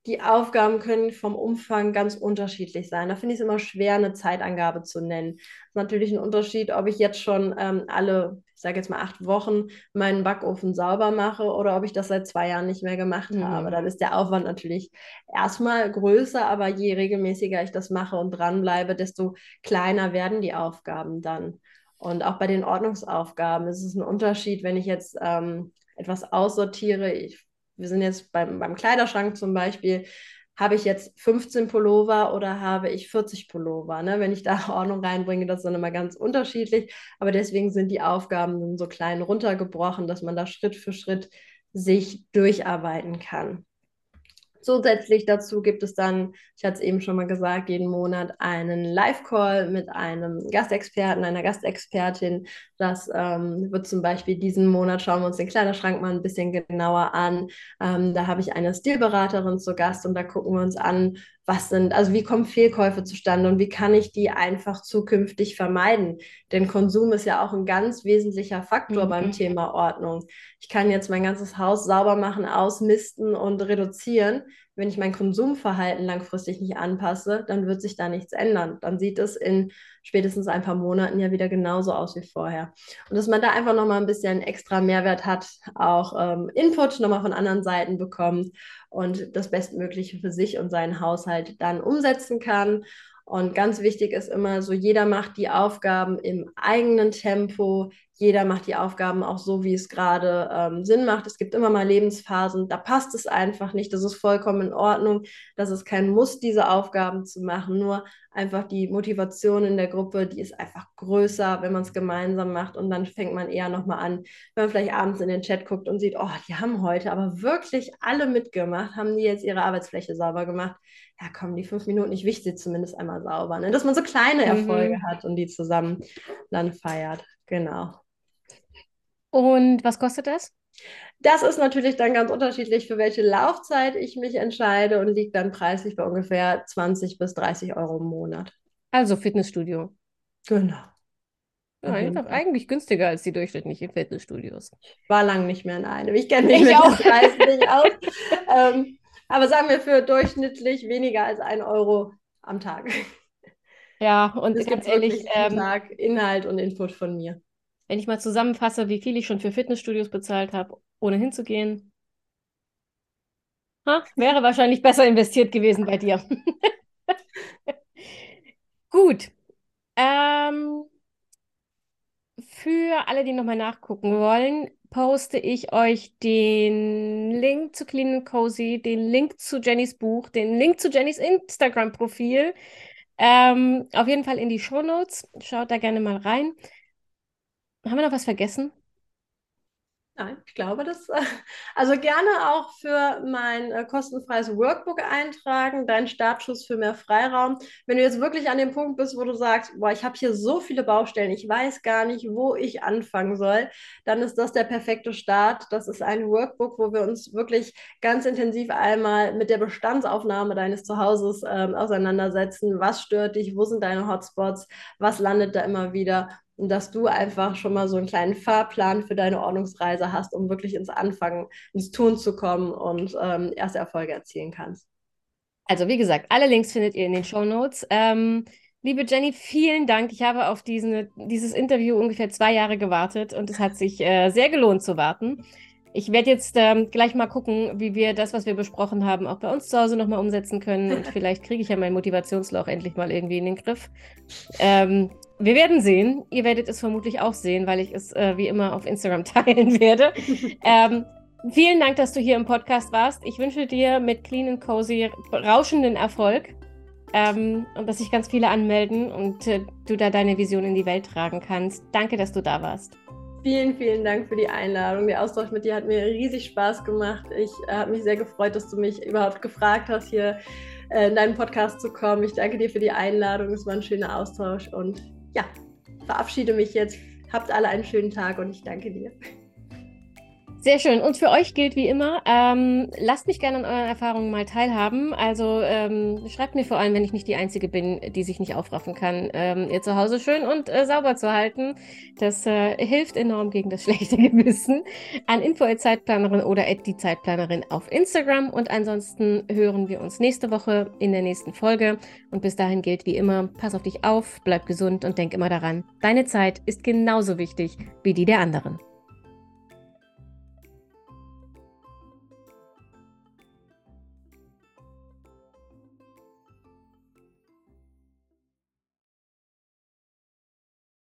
die Aufgaben können vom Umfang ganz unterschiedlich sein. Da finde ich es immer schwer, eine Zeitangabe zu nennen. Das ist natürlich ein Unterschied, ob ich jetzt schon ähm, alle, ich sage jetzt mal acht Wochen, meinen Backofen sauber mache oder ob ich das seit zwei Jahren nicht mehr gemacht mhm. habe. Dann ist der Aufwand natürlich erstmal größer, aber je regelmäßiger ich das mache und dranbleibe, desto kleiner werden die Aufgaben dann. Und auch bei den Ordnungsaufgaben ist es ein Unterschied, wenn ich jetzt ähm, etwas aussortiere. Ich wir sind jetzt beim, beim Kleiderschrank zum Beispiel, habe ich jetzt 15 Pullover oder habe ich 40 Pullover? Ne? Wenn ich da Ordnung reinbringe, das ist dann immer ganz unterschiedlich. Aber deswegen sind die Aufgaben so klein runtergebrochen, dass man da Schritt für Schritt sich durcharbeiten kann. Zusätzlich dazu gibt es dann, ich hatte es eben schon mal gesagt, jeden Monat einen Live-Call mit einem Gastexperten, einer Gastexpertin. Das ähm, wird zum Beispiel diesen Monat, schauen wir uns den Kleiderschrank mal ein bisschen genauer an. Ähm, da habe ich eine Stilberaterin zu Gast und da gucken wir uns an, was sind, also wie kommen Fehlkäufe zustande und wie kann ich die einfach zukünftig vermeiden? Denn Konsum ist ja auch ein ganz wesentlicher Faktor mhm. beim Thema Ordnung. Ich kann jetzt mein ganzes Haus sauber machen, ausmisten und reduzieren. Wenn ich mein Konsumverhalten langfristig nicht anpasse, dann wird sich da nichts ändern. Dann sieht es in spätestens ein paar Monaten ja wieder genauso aus wie vorher. Und dass man da einfach nochmal ein bisschen extra Mehrwert hat, auch ähm, Input nochmal von anderen Seiten bekommt und das Bestmögliche für sich und seinen Haushalt dann umsetzen kann. Und ganz wichtig ist immer so, jeder macht die Aufgaben im eigenen Tempo, jeder macht die Aufgaben auch so, wie es gerade ähm, Sinn macht. Es gibt immer mal Lebensphasen, da passt es einfach nicht. Das ist vollkommen in Ordnung. Das ist kein Muss, diese Aufgaben zu machen. Nur einfach die Motivation in der Gruppe, die ist einfach größer, wenn man es gemeinsam macht. Und dann fängt man eher nochmal an, wenn man vielleicht abends in den Chat guckt und sieht, oh, die haben heute aber wirklich alle mitgemacht, haben die jetzt ihre Arbeitsfläche sauber gemacht. Ja, komm, die fünf Minuten, ich wichte sie zumindest einmal sauber. Ne? Dass man so kleine mhm. Erfolge mhm. hat und die zusammen dann feiert. Genau. Und was kostet das? Das ist natürlich dann ganz unterschiedlich, für welche Laufzeit ich mich entscheide und liegt dann preislich bei ungefähr 20 bis 30 Euro im Monat. Also Fitnessstudio. Genau. Ja, eigentlich günstiger als die durchschnittlichen Fitnessstudios. Ich war lange nicht mehr in einem. Ich kenne mich ich mit auch. Preis nicht aus. ähm, aber sagen wir für durchschnittlich weniger als ein Euro am Tag. Ja, und das ganz ehrlich. Ähm, Tag Inhalt und Input von mir. Wenn ich mal zusammenfasse, wie viel ich schon für Fitnessstudios bezahlt habe, ohne hinzugehen, ha, wäre wahrscheinlich besser investiert gewesen bei dir. Gut. Ähm, für alle, die nochmal nachgucken wollen, poste ich euch den Link zu Clean and Cozy, den Link zu Jennys Buch, den Link zu Jennys Instagram-Profil. Ähm, auf jeden Fall in die Show Notes. Schaut da gerne mal rein. Haben wir noch was vergessen? Nein, ich glaube, das. Also gerne auch für mein äh, kostenfreies Workbook eintragen, dein Startschuss für mehr Freiraum. Wenn du jetzt wirklich an dem Punkt bist, wo du sagst, boah, ich habe hier so viele Baustellen, ich weiß gar nicht, wo ich anfangen soll, dann ist das der perfekte Start. Das ist ein Workbook, wo wir uns wirklich ganz intensiv einmal mit der Bestandsaufnahme deines Zuhauses ähm, auseinandersetzen. Was stört dich? Wo sind deine Hotspots? Was landet da immer wieder? Und dass du einfach schon mal so einen kleinen Fahrplan für deine Ordnungsreise hast, um wirklich ins Anfangen, ins Tun zu kommen und ähm, erste Erfolge erzielen kannst. Also wie gesagt, alle Links findet ihr in den Show Notes. Ähm, liebe Jenny, vielen Dank. Ich habe auf diesen, dieses Interview ungefähr zwei Jahre gewartet und es hat sich äh, sehr gelohnt zu warten. Ich werde jetzt ähm, gleich mal gucken, wie wir das, was wir besprochen haben, auch bei uns zu Hause nochmal umsetzen können. Und vielleicht kriege ich ja mein Motivationsloch endlich mal irgendwie in den Griff. Ähm, wir werden sehen. Ihr werdet es vermutlich auch sehen, weil ich es äh, wie immer auf Instagram teilen werde. ähm, vielen Dank, dass du hier im Podcast warst. Ich wünsche dir mit Clean and Cozy rauschenden Erfolg ähm, und dass sich ganz viele anmelden und äh, du da deine Vision in die Welt tragen kannst. Danke, dass du da warst. Vielen, vielen Dank für die Einladung. Der Austausch mit dir hat mir riesig Spaß gemacht. Ich äh, habe mich sehr gefreut, dass du mich überhaupt gefragt hast, hier äh, in deinen Podcast zu kommen. Ich danke dir für die Einladung. Es war ein schöner Austausch und ja, verabschiede mich jetzt. Habt alle einen schönen Tag und ich danke dir. Sehr schön. Und für euch gilt wie immer, ähm, lasst mich gerne an euren Erfahrungen mal teilhaben. Also ähm, schreibt mir vor allem, wenn ich nicht die Einzige bin, die sich nicht aufraffen kann, ähm, ihr zu Hause schön und äh, sauber zu halten. Das äh, hilft enorm gegen das schlechte Gewissen. An Info Zeitplanerin oder die Zeitplanerin auf Instagram. Und ansonsten hören wir uns nächste Woche in der nächsten Folge. Und bis dahin gilt wie immer, pass auf dich auf, bleib gesund und denk immer daran, deine Zeit ist genauso wichtig wie die der anderen.